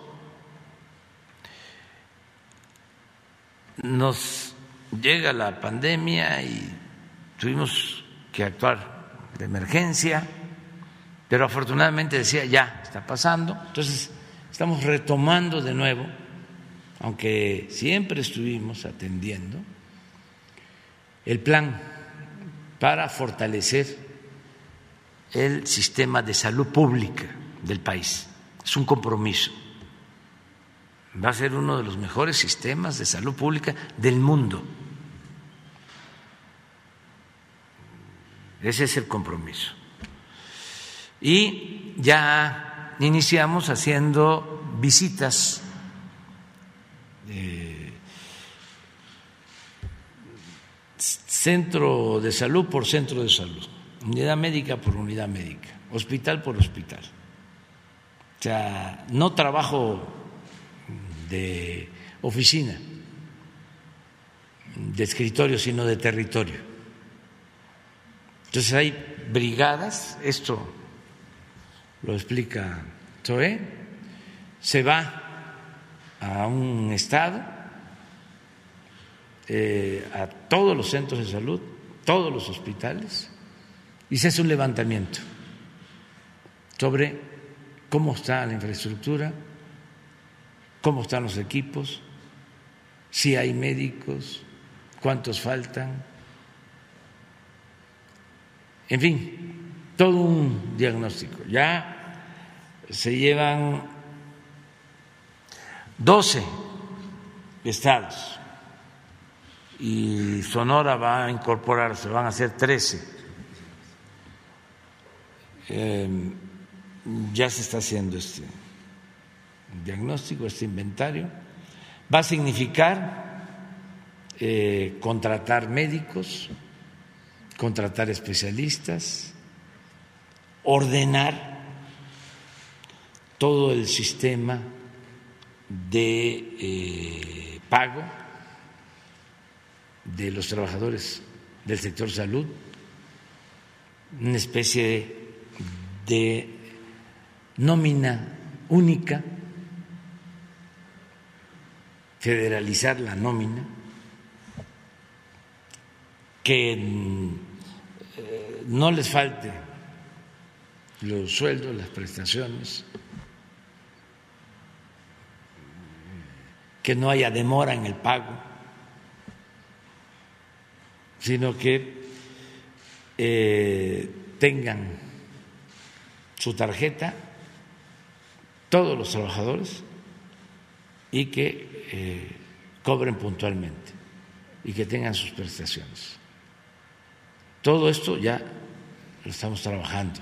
Nos llega la pandemia y tuvimos que actuar de emergencia, pero afortunadamente decía, ya está pasando, entonces estamos retomando de nuevo, aunque siempre estuvimos atendiendo, el plan para fortalecer el sistema de salud pública del país. Es un compromiso. Va a ser uno de los mejores sistemas de salud pública del mundo. Ese es el compromiso. Y ya iniciamos haciendo visitas centro de salud por centro de salud, unidad médica por unidad médica, hospital por hospital. O sea, no trabajo de oficina, de escritorio, sino de territorio. Entonces hay brigadas, esto lo explica Zoé, se va a un estado eh, a todos los centros de salud, todos los hospitales, y se hace un levantamiento sobre cómo está la infraestructura, cómo están los equipos, si hay médicos, cuántos faltan, en fin, todo un diagnóstico. Ya se llevan 12 estados y Sonora va a incorporarse, van a ser 13. Em, ya se está haciendo este diagnóstico, este inventario. Va a significar eh, contratar médicos, contratar especialistas, ordenar todo el sistema de eh, pago de los trabajadores del sector salud, una especie de nómina única, federalizar la nómina, que eh, no les falte los sueldos, las prestaciones, que no haya demora en el pago sino que eh, tengan su tarjeta todos los trabajadores y que eh, cobren puntualmente y que tengan sus prestaciones. Todo esto ya lo estamos trabajando.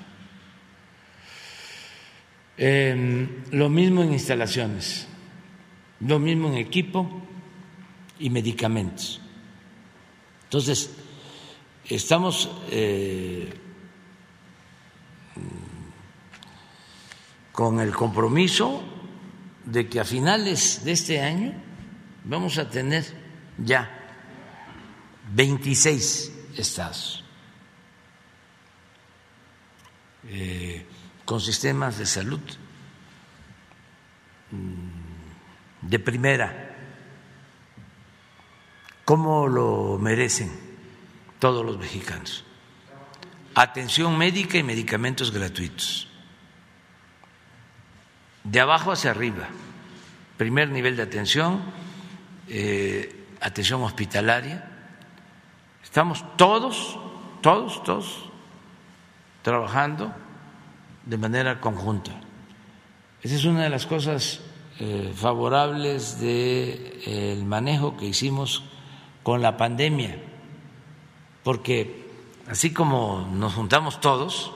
Em, lo mismo en instalaciones, lo mismo en equipo y medicamentos. Entonces, estamos eh, con el compromiso de que a finales de este año vamos a tener ya 26 estados eh, con sistemas de salud mm, de primera, como lo merecen todos los mexicanos. Atención médica y medicamentos gratuitos. De abajo hacia arriba. Primer nivel de atención, eh, atención hospitalaria. Estamos todos, todos, todos trabajando de manera conjunta. Esa es una de las cosas eh, favorables del eh, manejo que hicimos con la pandemia, porque así como nos juntamos todos,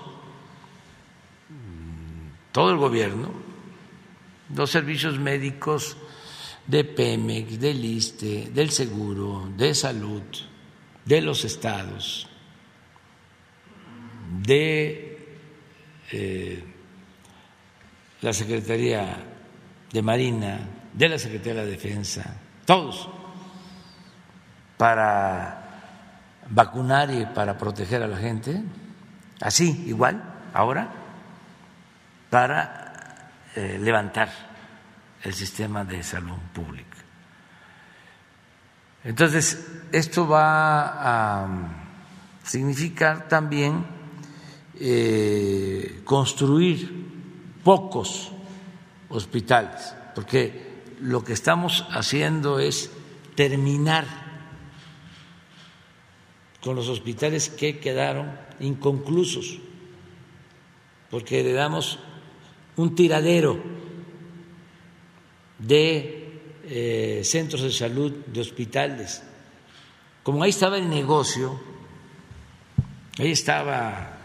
todo el gobierno, los servicios médicos de Pemex, del ISTE, del Seguro, de Salud, de los estados, de eh, la Secretaría de Marina, de la Secretaría de Defensa, todos, para vacunar y para proteger a la gente, así, igual, ahora, para eh, levantar el sistema de salud pública. Entonces, esto va a significar también eh, construir pocos hospitales, porque lo que estamos haciendo es terminar con los hospitales que quedaron inconclusos, porque le damos un tiradero de eh, centros de salud, de hospitales. Como ahí estaba el negocio, ahí estaba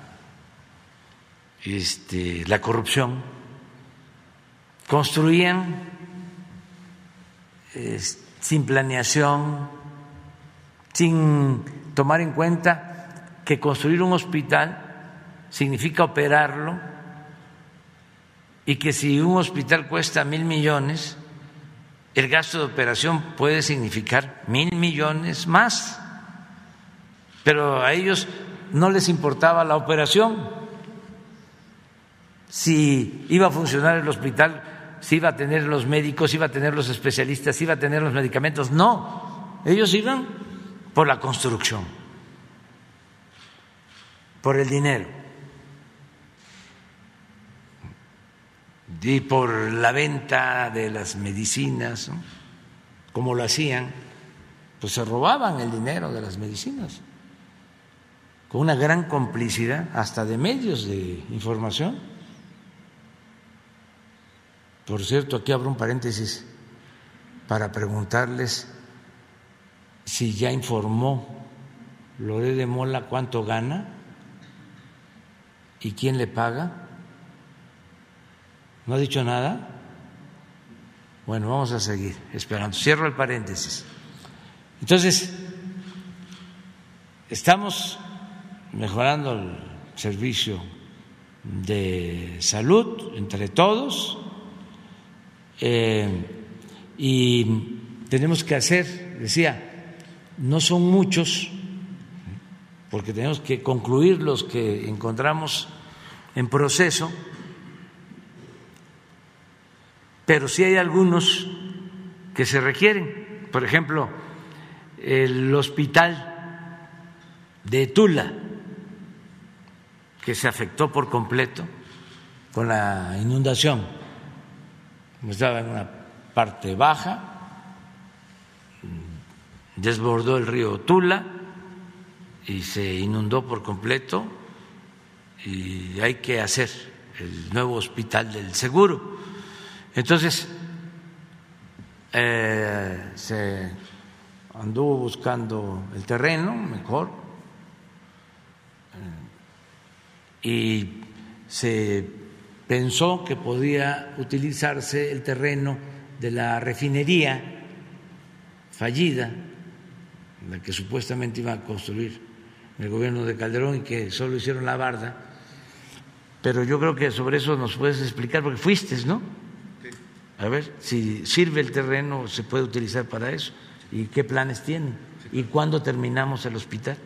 este, la corrupción, construían sin planeación, sin tomar en cuenta que construir un hospital significa operarlo y que si un hospital cuesta mil millones, el gasto de operación puede significar mil millones más. Pero a ellos no les importaba la operación. Si iba a funcionar el hospital, si iba a tener los médicos, si iba a tener los especialistas, si iba a tener los medicamentos. No, ellos iban por la construcción, por el dinero. y por la venta de las medicinas, como lo hacían, pues se robaban el dinero de las medicinas, con una gran complicidad hasta de medios de información. Por cierto, aquí abro un paréntesis para preguntarles si ya informó Loré de Mola cuánto gana y quién le paga. ¿No ha dicho nada? Bueno, vamos a seguir esperando. Cierro el paréntesis. Entonces, estamos mejorando el servicio de salud entre todos eh, y tenemos que hacer, decía, no son muchos, porque tenemos que concluir los que encontramos en proceso pero sí hay algunos que se requieren. Por ejemplo, el hospital de Tula, que se afectó por completo con la inundación. Estaba en una parte baja, desbordó el río Tula y se inundó por completo y hay que hacer el nuevo hospital del seguro. Entonces, eh, se anduvo buscando el terreno mejor eh, y se pensó que podía utilizarse el terreno de la refinería fallida, la que supuestamente iba a construir el gobierno de Calderón y que solo hicieron la barda. Pero yo creo que sobre eso nos puedes explicar, porque fuiste, ¿no? A ver si sirve el terreno, se puede utilizar para eso y qué planes tienen y cuándo terminamos el hospital.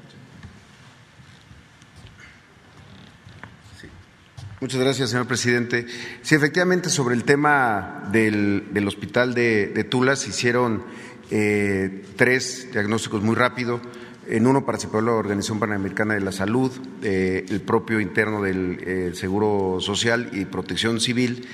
Muchas gracias, señor presidente. Sí, efectivamente, sobre el tema del, hospital de, Tula se hicieron eh, tres diagnósticos muy rápido. En uno participó la Organización Panamericana de la Salud, eh, el propio interno del eh, Seguro Social y Protección Civil,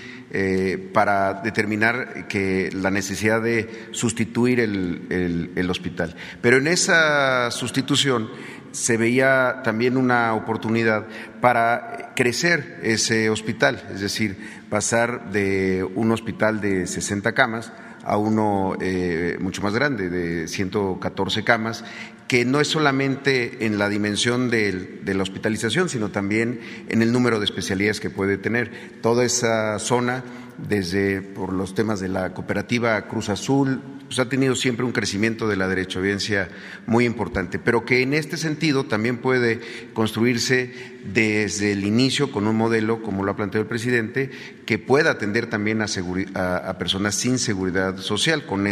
para determinar que la necesidad de sustituir el hospital. Pero en esa sustitución se veía también una oportunidad para crecer ese hospital, es decir, pasar de un hospital de 60 camas a uno eh, mucho más grande, de 114 camas, que no es solamente en la dimensión de la hospitalización, sino también en el número de especialidades que puede tener. Toda esa zona, desde por los temas de la cooperativa Cruz Azul, pues ha tenido siempre un crecimiento de la derechohabiencia muy importante, pero que en este sentido también puede construirse desde el inicio con un modelo, como lo ha planteado el presidente, que pueda atender también a, personas sin seguridad social con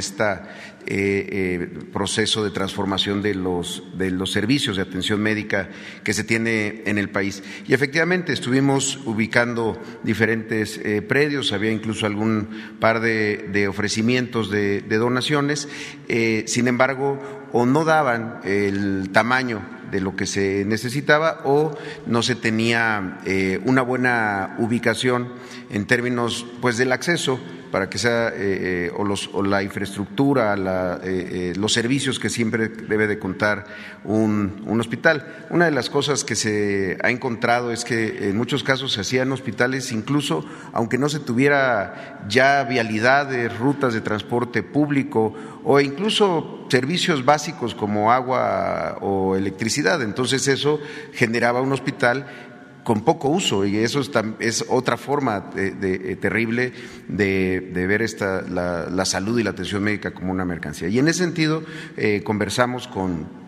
este proceso de transformación de los, de los servicios de atención médica que se tiene en el país. Y efectivamente estuvimos ubicando diferentes eh, predios, había incluso algún par de, ofrecimientos de, donaciones, sin embargo, o no daban el tamaño de lo que se necesitaba o no se tenía eh, una buena ubicación en términos pues del acceso para que sea, eh, eh, o, los, o, la infraestructura, eh, los servicios que siempre debe de contar un, hospital. Una de las cosas que se ha encontrado es que en muchos casos se hacían hospitales, incluso aunque no se tuviera ya vialidades, rutas de transporte público o incluso servicios básicos como agua o electricidad. Entonces eso generaba un hospital con poco uso y eso es, otra forma eh, terrible de, ver esta, la, salud y la atención médica como una mercancía. Y en ese sentido eh, conversamos con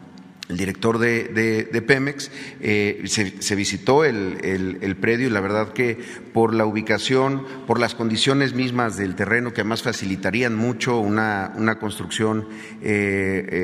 el director de, Pemex, eh, se, visitó el, predio y la verdad que por la ubicación, por las condiciones mismas del terreno que además facilitarían mucho una, construcción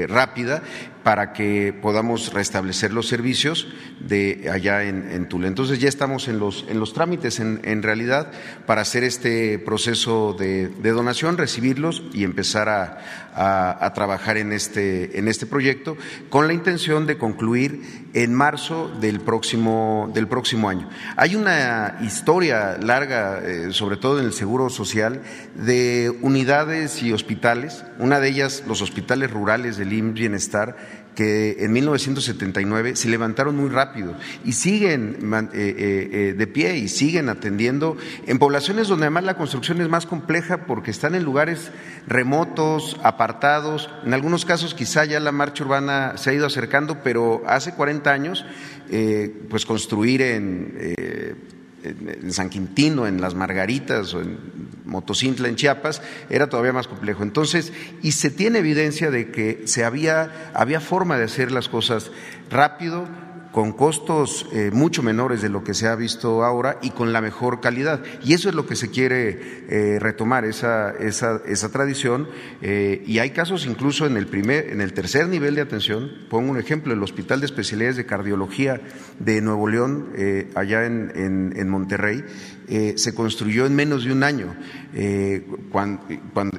rápida, para que podamos restablecer los servicios de allá en, Tula. Entonces ya estamos en los, en los trámites en, realidad para hacer este proceso de, donación, recibirlos y empezar a, trabajar en este, en este proyecto con la intención de concluir en marzo del próximo, del próximo año. Hay una historia larga, eh, sobre todo en el Seguro Social, de unidades y hospitales, una de ellas los hospitales rurales del Bienestar, que en 1979 se levantaron muy rápido y siguen eh, eh, de pie y siguen atendiendo en poblaciones donde además la construcción es más compleja porque están en lugares remotos, apartados, en algunos casos quizá ya la marcha urbana se ha ido acercando, pero hace 40 años, eh, pues construir eh, en, en, San Quintino, en Las Margaritas o en Motocintla, en Chiapas, era todavía más complejo. Entonces, y se tiene evidencia de que se había, había forma de hacer las cosas rápido, con costos eh, mucho menores de lo que se ha visto ahora y con la mejor calidad. Y eso es lo que se quiere eh, retomar, esa, esa, esa tradición. Eh, y hay casos incluso en el, primer, en el tercer nivel de atención. Pongo un ejemplo, el Hospital de Especialidades de Cardiología de Nuevo León, allá en, en, Monterrey, se construyó en menos de un año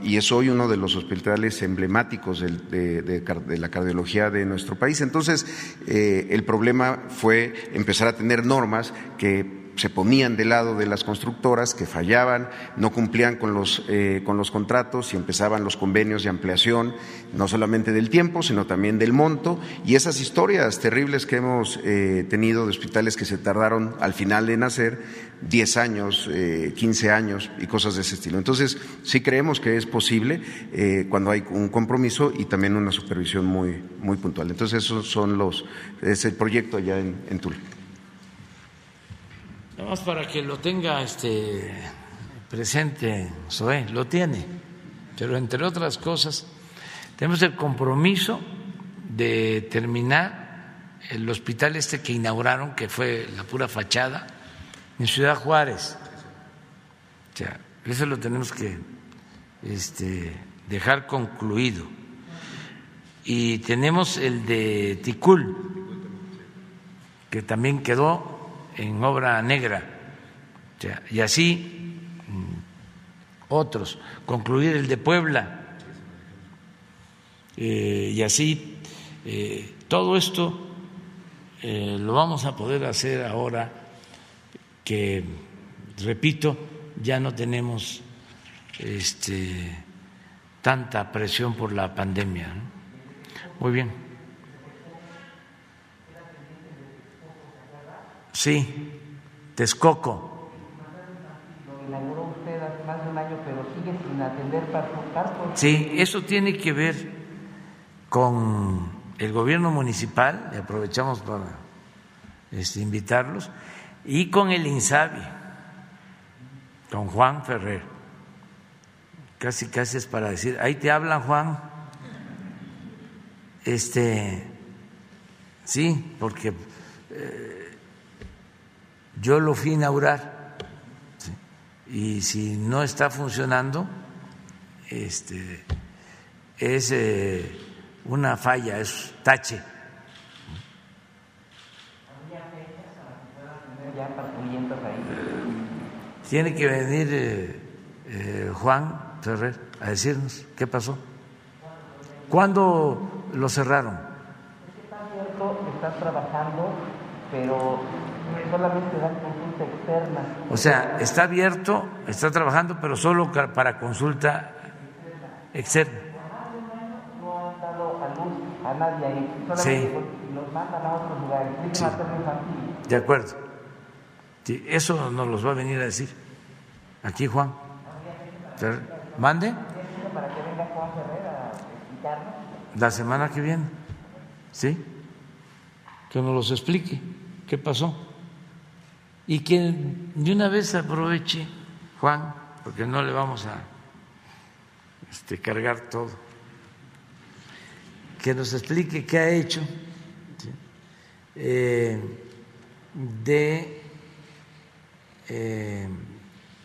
y es hoy uno de los hospitales emblemáticos de, de la cardiología de nuestro país. Entonces, el problema fue empezar a tener normas que se ponían del lado de las constructoras que fallaban, no cumplían con los, eh, con los contratos y empezaban los convenios de ampliación, no solamente del tiempo, sino también del monto, y esas historias terribles que hemos eh, tenido de hospitales que se tardaron al final en hacer 10 años, 15 años y cosas de ese estilo. Entonces, sí creemos que es posible cuando hay un compromiso y también una supervisión muy, muy puntual. Entonces, esos son los, es el proyecto allá en, en. Nada más para que lo tenga este presente, Zoé, lo tiene, pero entre otras cosas, tenemos el compromiso de terminar el hospital este que inauguraron, que fue la pura fachada, en Ciudad Juárez. O sea, eso lo tenemos que este, dejar concluido. Y tenemos el de Ticul, que también quedó en obra negra. y así mm, otros, concluir el de Puebla. Eh, y así eh, todo esto eh, lo vamos a poder hacer ahora que, repito, ya no tenemos este, tanta presión por la pandemia. Muy bien. Sí, Texcoco. Sí, eso tiene que ver con el gobierno municipal, y aprovechamos para este, invitarlos, y con el INSABI, con Juan Ferrer. Casi, casi es para decir, ahí te hablan Juan. Este, sí, porque eh, yo lo fui inaugurar y si no está funcionando, este, es eh, una falla, es tache. Tiene que venir eh, eh, Juan Ferrer a decirnos qué pasó. ¿Cuándo lo cerraron? Está trabajando, pero solamente dan consulta externa. O sea, está abierto, está trabajando, pero solo para consulta externa. No han dado a luz a nadie ahí, solamente sí. los mandan a otros lugares. Sí. De acuerdo. Sí, eso nos los va a venir a decir. Aquí, Juan. ¿Mande? Para que venga Juan Ferrer a explicarnos. La semana que viene. ¿Sí? Que nos los explique. ¿Qué pasó? Y que de una vez aproveche, Juan, porque no le vamos a este, cargar todo, que nos explique qué ha hecho eh, de eh,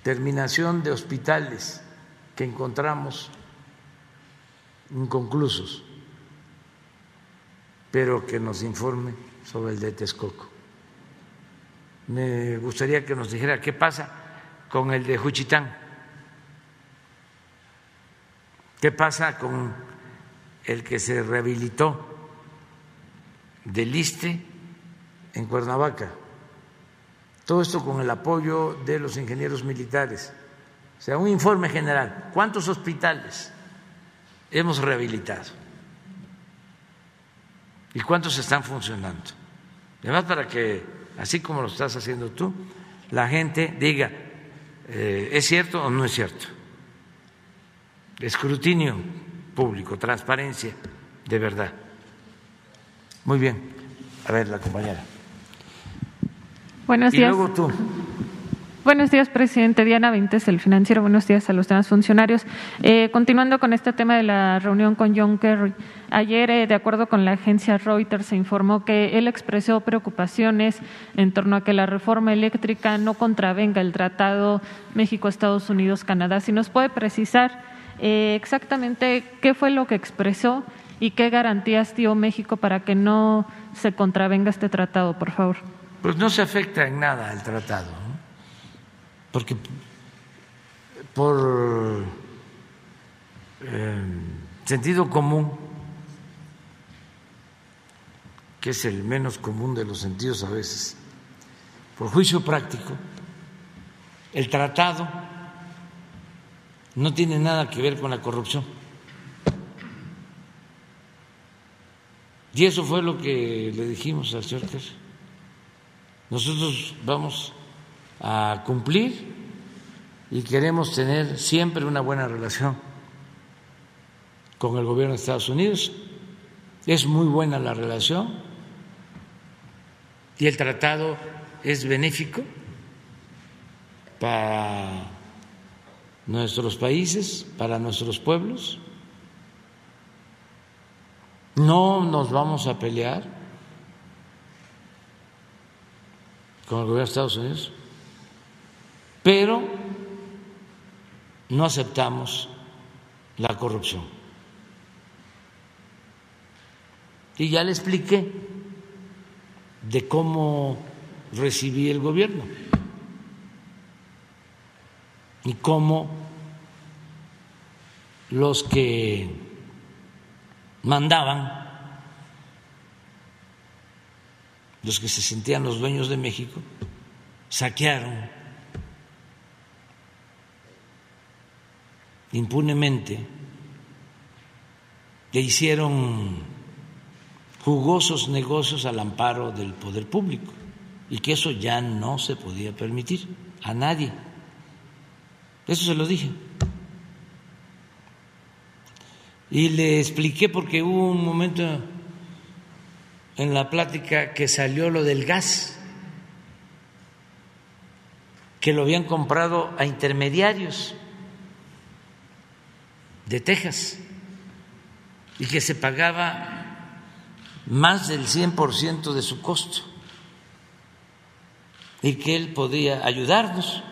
terminación de hospitales que encontramos inconclusos, pero que nos informe sobre el de Texcoco me gustaría que nos dijera qué pasa con el de Juchitán, qué pasa con el que se rehabilitó del ISTE en Cuernavaca. Todo esto con el apoyo de los ingenieros militares. O sea, un informe general. ¿Cuántos hospitales hemos rehabilitado? ¿Y cuántos están funcionando? Además, para que así como lo estás haciendo tú, la gente diga, eh, ¿es cierto o no es cierto? Escrutinio público, transparencia, de verdad. Muy bien. A ver, la compañera. Buenos y días. luego tú. Buenos días, presidente. Diana Vintes, el financiero. Buenos días a los demás funcionarios. Eh, continuando con este tema de la reunión con John Kerry. Ayer, eh, de acuerdo con la agencia Reuters, se informó que él expresó preocupaciones en torno a que la reforma eléctrica no contravenga el Tratado México-Estados Unidos-Canadá. Si nos puede precisar eh, exactamente qué fue lo que expresó y qué garantías dio México para que no se contravenga este tratado, por favor. Pues no se afecta en nada el tratado porque por eh, sentido común, que es el menos común de los sentidos a veces, por juicio práctico, el tratado no tiene nada que ver con la corrupción. Y eso fue lo que le dijimos al señor Kerr. Nosotros vamos a cumplir y queremos tener siempre una buena relación con el gobierno de Estados Unidos. Es muy buena la relación y el tratado es benéfico para nuestros países, para nuestros pueblos. No nos vamos a pelear con el gobierno de Estados Unidos, pero no aceptamos la corrupción. Y ya le expliqué de cómo recibí el gobierno y cómo los que mandaban, los que se sentían los dueños de México, saquearon impunemente e hicieron jugosos negocios al amparo del poder público y que eso ya no se podía permitir a nadie. Eso se lo dije. Y le expliqué porque hubo un momento en la plática que salió lo del gas, que lo habían comprado a intermediarios de Texas y que se pagaba más del 100% de su costo y que él podía ayudarnos.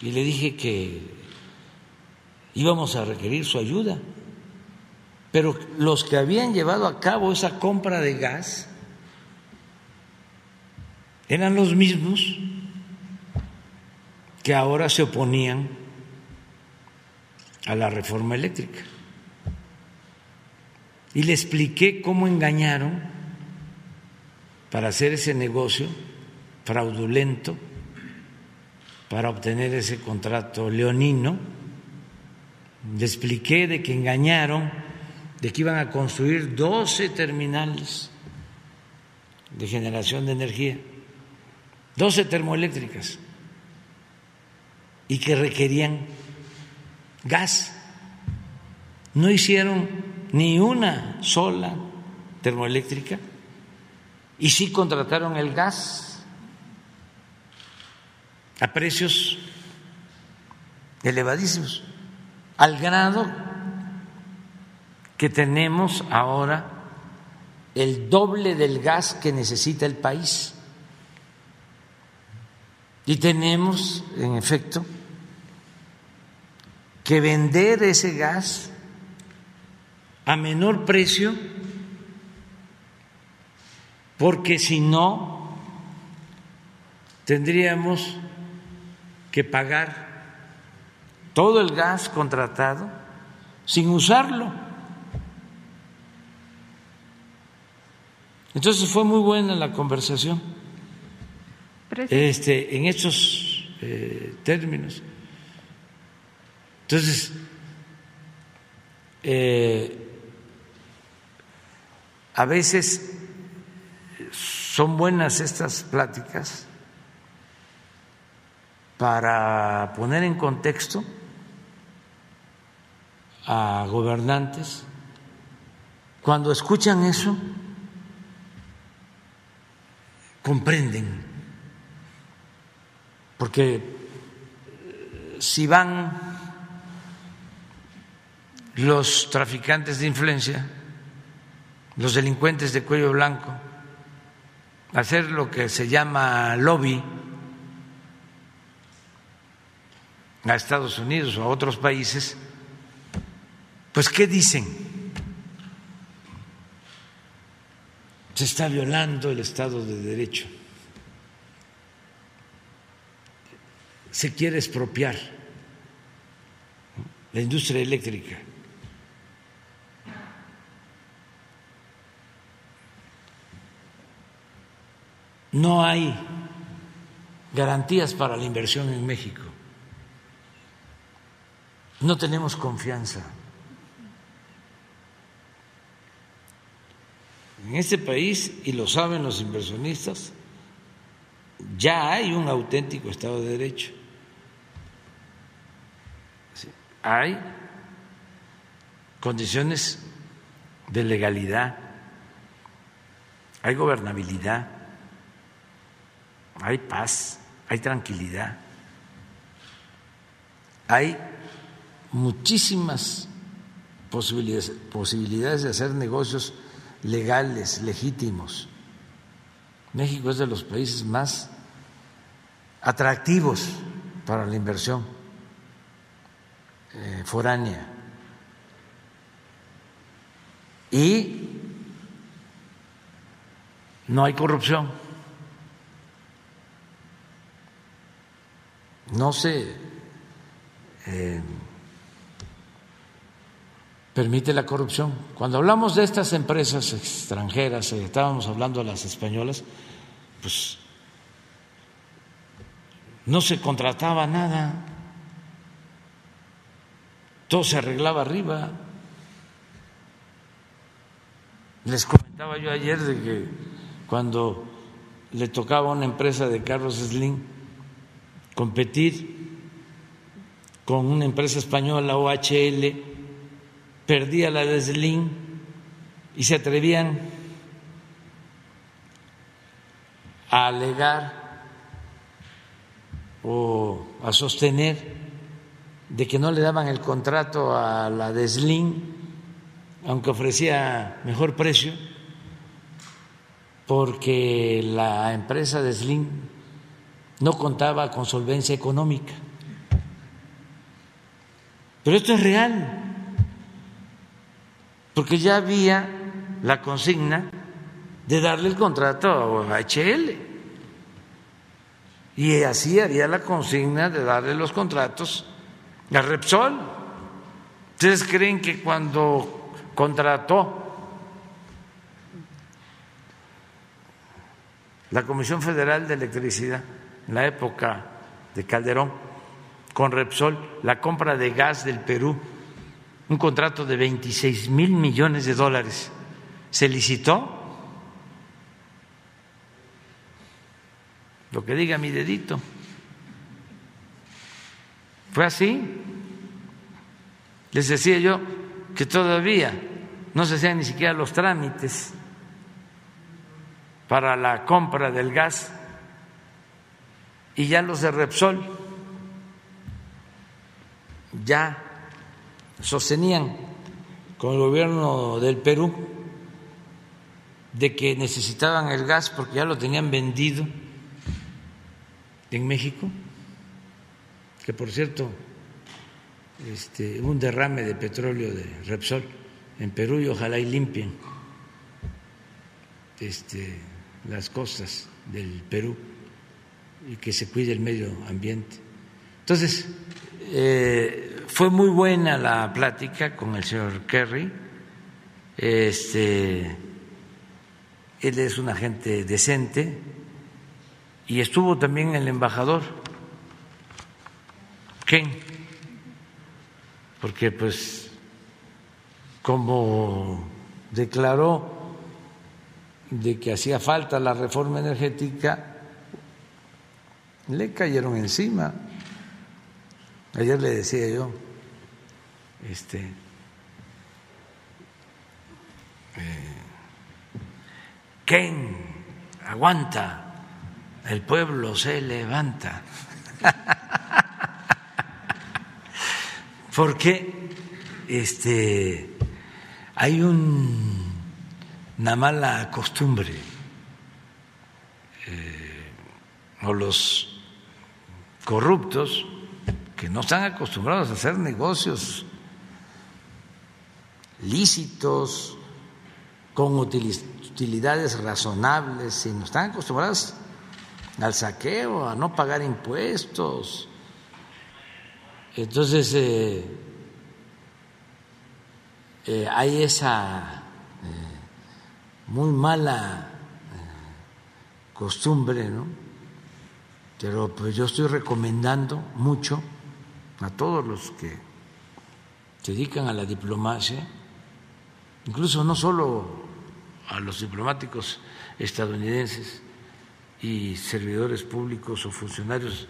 Y le dije que íbamos a requerir su ayuda. Pero los que habían llevado a cabo esa compra de gas eran los mismos que ahora se oponían a la reforma eléctrica. Y le expliqué cómo engañaron para hacer ese negocio fraudulento, para obtener ese contrato leonino le expliqué de que engañaron, de que iban a construir 12 terminales de generación de energía, 12 termoeléctricas, y que requerían gas. No hicieron ni una sola termoeléctrica y sí contrataron el gas a precios elevadísimos al grado que tenemos ahora el doble del gas que necesita el país. Y tenemos, en efecto, que vender ese gas a menor precio, porque si no, tendríamos que pagar todo el gas contratado sin usarlo. Entonces fue muy buena la conversación este, en estos eh, términos. Entonces, eh, a veces son buenas estas pláticas para poner en contexto a gobernantes, cuando escuchan eso, comprenden, porque eh, si van los traficantes de influencia, los delincuentes de cuello blanco, hacer lo que se llama lobby a Estados Unidos o a otros países, pues ¿qué dicen? Se está violando el Estado de Derecho. Se quiere expropiar la industria eléctrica. No hay garantías para la inversión en México. No tenemos confianza. En este país, y lo saben los inversionistas, ya hay un auténtico Estado de Derecho. Hay condiciones de legalidad, hay gobernabilidad, hay paz, hay tranquilidad, hay muchísimas posibilidades, de hacer negocios legales, legítimos. México es de los países más atractivos para la inversión eh, foránea. Y no hay corrupción. No se eh, permite la corrupción. Cuando hablamos de estas empresas extranjeras, eh, estábamos hablando de las españolas, pues no se contrataba nada, todo se arreglaba arriba. Les comentaba yo ayer de que cuando le tocaba a una empresa de Carlos Slim competir con una empresa española, OHL, perdía la de Slim y se atrevían a alegar o a sostener de que no le daban el contrato a la de Slim, aunque ofrecía mejor precio, porque la empresa de Slim no contaba con solvencia económica. Pero esto es real porque ya había la consigna de darle el contrato a HL. Y así había la consigna de darle los contratos a Repsol. ¿Ustedes creen que cuando contrató la Comisión Federal de Electricidad en la época de Calderón con Repsol la compra de gas del Perú un contrato de 26 mil millones de dólares. Se licitó. Lo que diga mi dedito. Fue así. Les decía yo que todavía no se hacían ni siquiera los trámites para la compra del gas y ya los de Repsol ya sostenían con el gobierno del Perú de que necesitaban el gas porque ya lo tenían vendido en México, que por cierto este, un derrame de petróleo de Repsol en Perú y ojalá y limpien este, las costas del Perú y que se cuide el medio ambiente. Entonces, eh, fue muy buena la plática con el señor Kerry. Este, él es un agente decente y estuvo también el embajador Ken, porque pues como declaró de que hacía falta la reforma energética, le cayeron encima. Ayer le decía yo, este, eh, ¿quién aguanta? El pueblo se levanta. Porque este, hay un, una mala costumbre, eh, o los corruptos que no están acostumbrados a hacer negocios lícitos, con utilidades razonables, sino están acostumbrados al saqueo, a no pagar impuestos. Entonces, eh, eh, hay esa eh, muy mala costumbre, ¿no? Pero pues yo estoy recomendando mucho a todos los que se dedican a la diplomacia, incluso no solo a los diplomáticos estadounidenses y servidores públicos o funcionarios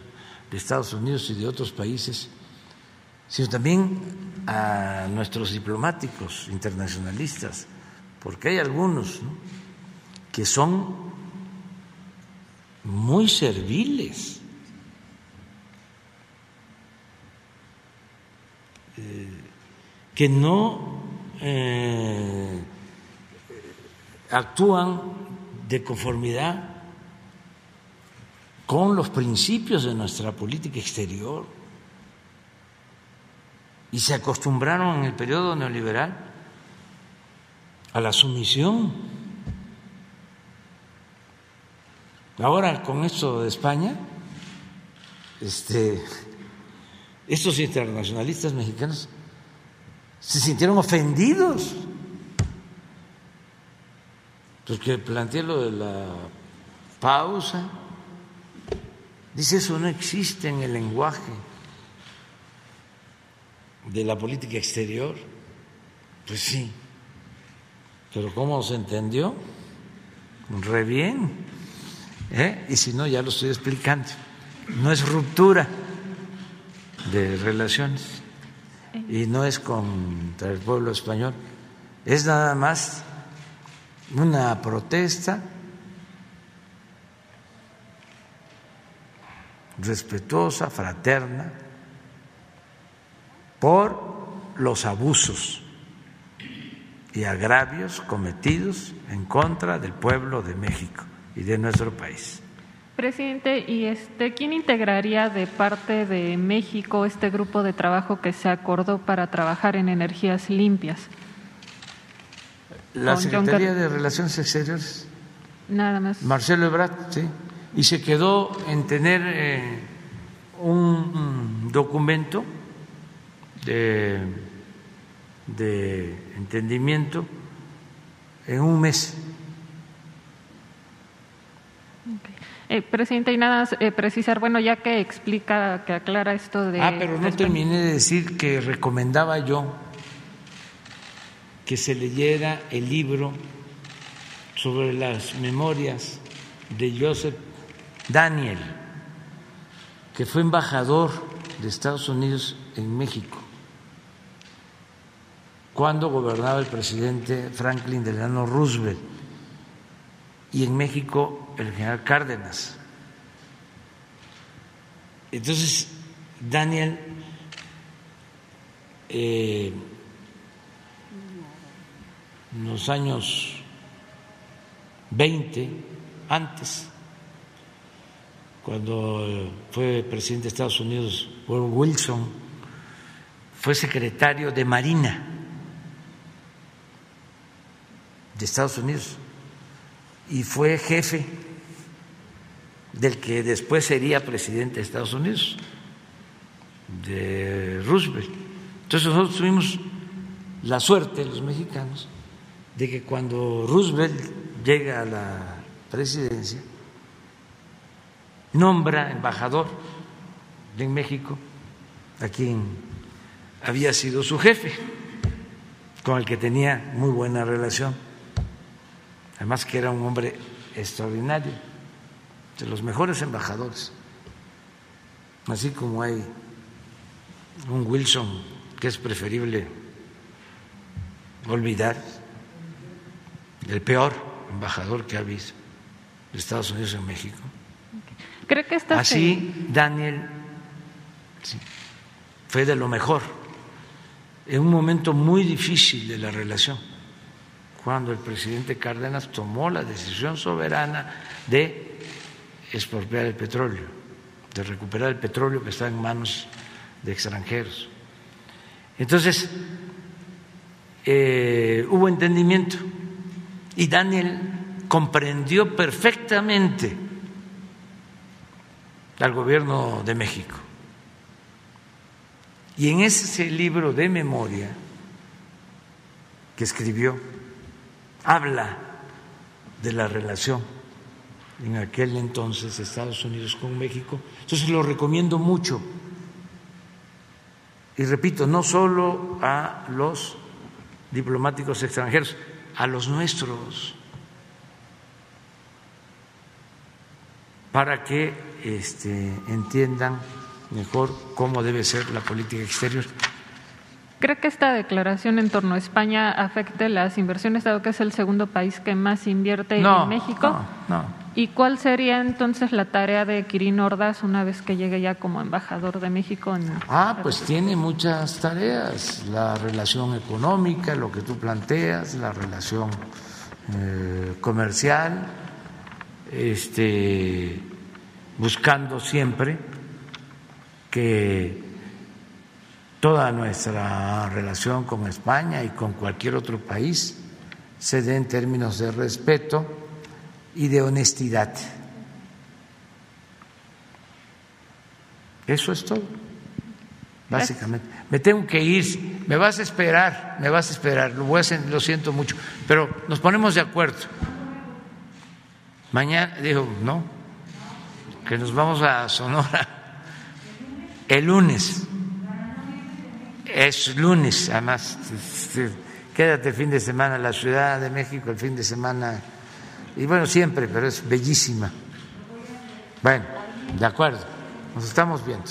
de Estados Unidos y de otros países, sino también a nuestros diplomáticos internacionalistas, porque hay algunos que son muy serviles. Eh, que no eh, actúan de conformidad con los principios de nuestra política exterior y se acostumbraron en el periodo neoliberal a la sumisión. Ahora con esto de España, este, estos internacionalistas mexicanos se sintieron ofendidos porque planteé lo de la pausa. Dice, eso no existe en el lenguaje de la política exterior. Pues sí, pero ¿cómo se entendió? Re bien. ¿Eh? Y si no, ya lo estoy explicando. No es ruptura de relaciones y no es contra el pueblo español, es nada más una protesta respetuosa, fraterna, por los abusos y agravios cometidos en contra del pueblo de México y de nuestro país. Presidente, ¿y este quién integraría de parte de México este grupo de trabajo que se acordó para trabajar en energías limpias? La Secretaría de Relaciones Exteriores. Nada más. Marcelo Ebrard, sí. Y se quedó en tener eh, un documento de, de entendimiento en un mes. Eh, presidente, y nada eh, precisar, bueno, ya que explica, que aclara esto de... Ah, pero no terminé de decir que recomendaba yo que se leyera el libro sobre las memorias de Joseph Daniel, que fue embajador de Estados Unidos en México cuando gobernaba el presidente Franklin Delano Roosevelt y en México el general Cárdenas. Entonces, Daniel eh, en los años 20, antes, cuando fue presidente de Estados Unidos, Wilson, fue secretario de Marina de Estados Unidos y fue jefe del que después sería presidente de Estados Unidos, de Roosevelt. Entonces nosotros tuvimos la suerte, los mexicanos, de que cuando Roosevelt llega a la presidencia, nombra embajador en México a quien había sido su jefe, con el que tenía muy buena relación además que era un hombre extraordinario, de los mejores embajadores, así como hay un Wilson que es preferible olvidar, el peor embajador que ha visto de Estados Unidos en México. ¿Cree que Así, Daniel fue de lo mejor, en un momento muy difícil de la relación cuando el presidente Cárdenas tomó la decisión soberana de expropiar el petróleo, de recuperar el petróleo que está en manos de extranjeros. Entonces, eh, hubo entendimiento y Daniel comprendió perfectamente al gobierno de México. Y en ese libro de memoria que escribió, habla de la relación en aquel entonces Estados Unidos con México. Entonces lo recomiendo mucho. Y repito, no solo a los diplomáticos extranjeros, a los nuestros, para que este, entiendan mejor cómo debe ser la política exterior. ¿Cree que esta declaración en torno a España afecte las inversiones, dado que es el segundo país que más invierte No, en México? no, no. ¿Y cuál sería entonces la tarea de Quirino Ordaz una vez que llegue ya como embajador de México en Ah, pues tiene muchas tareas, la relación económica, lo que tú planteas, la relación eh, comercial, este, buscando siempre que toda nuestra relación con España y con cualquier otro país se dé en términos de respeto y de honestidad. Eso es todo, básicamente. Me tengo que ir, me vas a esperar, me vas a esperar, lo, voy a hacer, lo siento mucho, pero nos ponemos de acuerdo. Mañana, digo, no, que nos vamos a Sonora el lunes. Es lunes, además. Quédate el fin de semana en la Ciudad de México, el fin de semana y bueno, siempre, pero es bellísima. Bueno, de acuerdo, nos estamos viendo.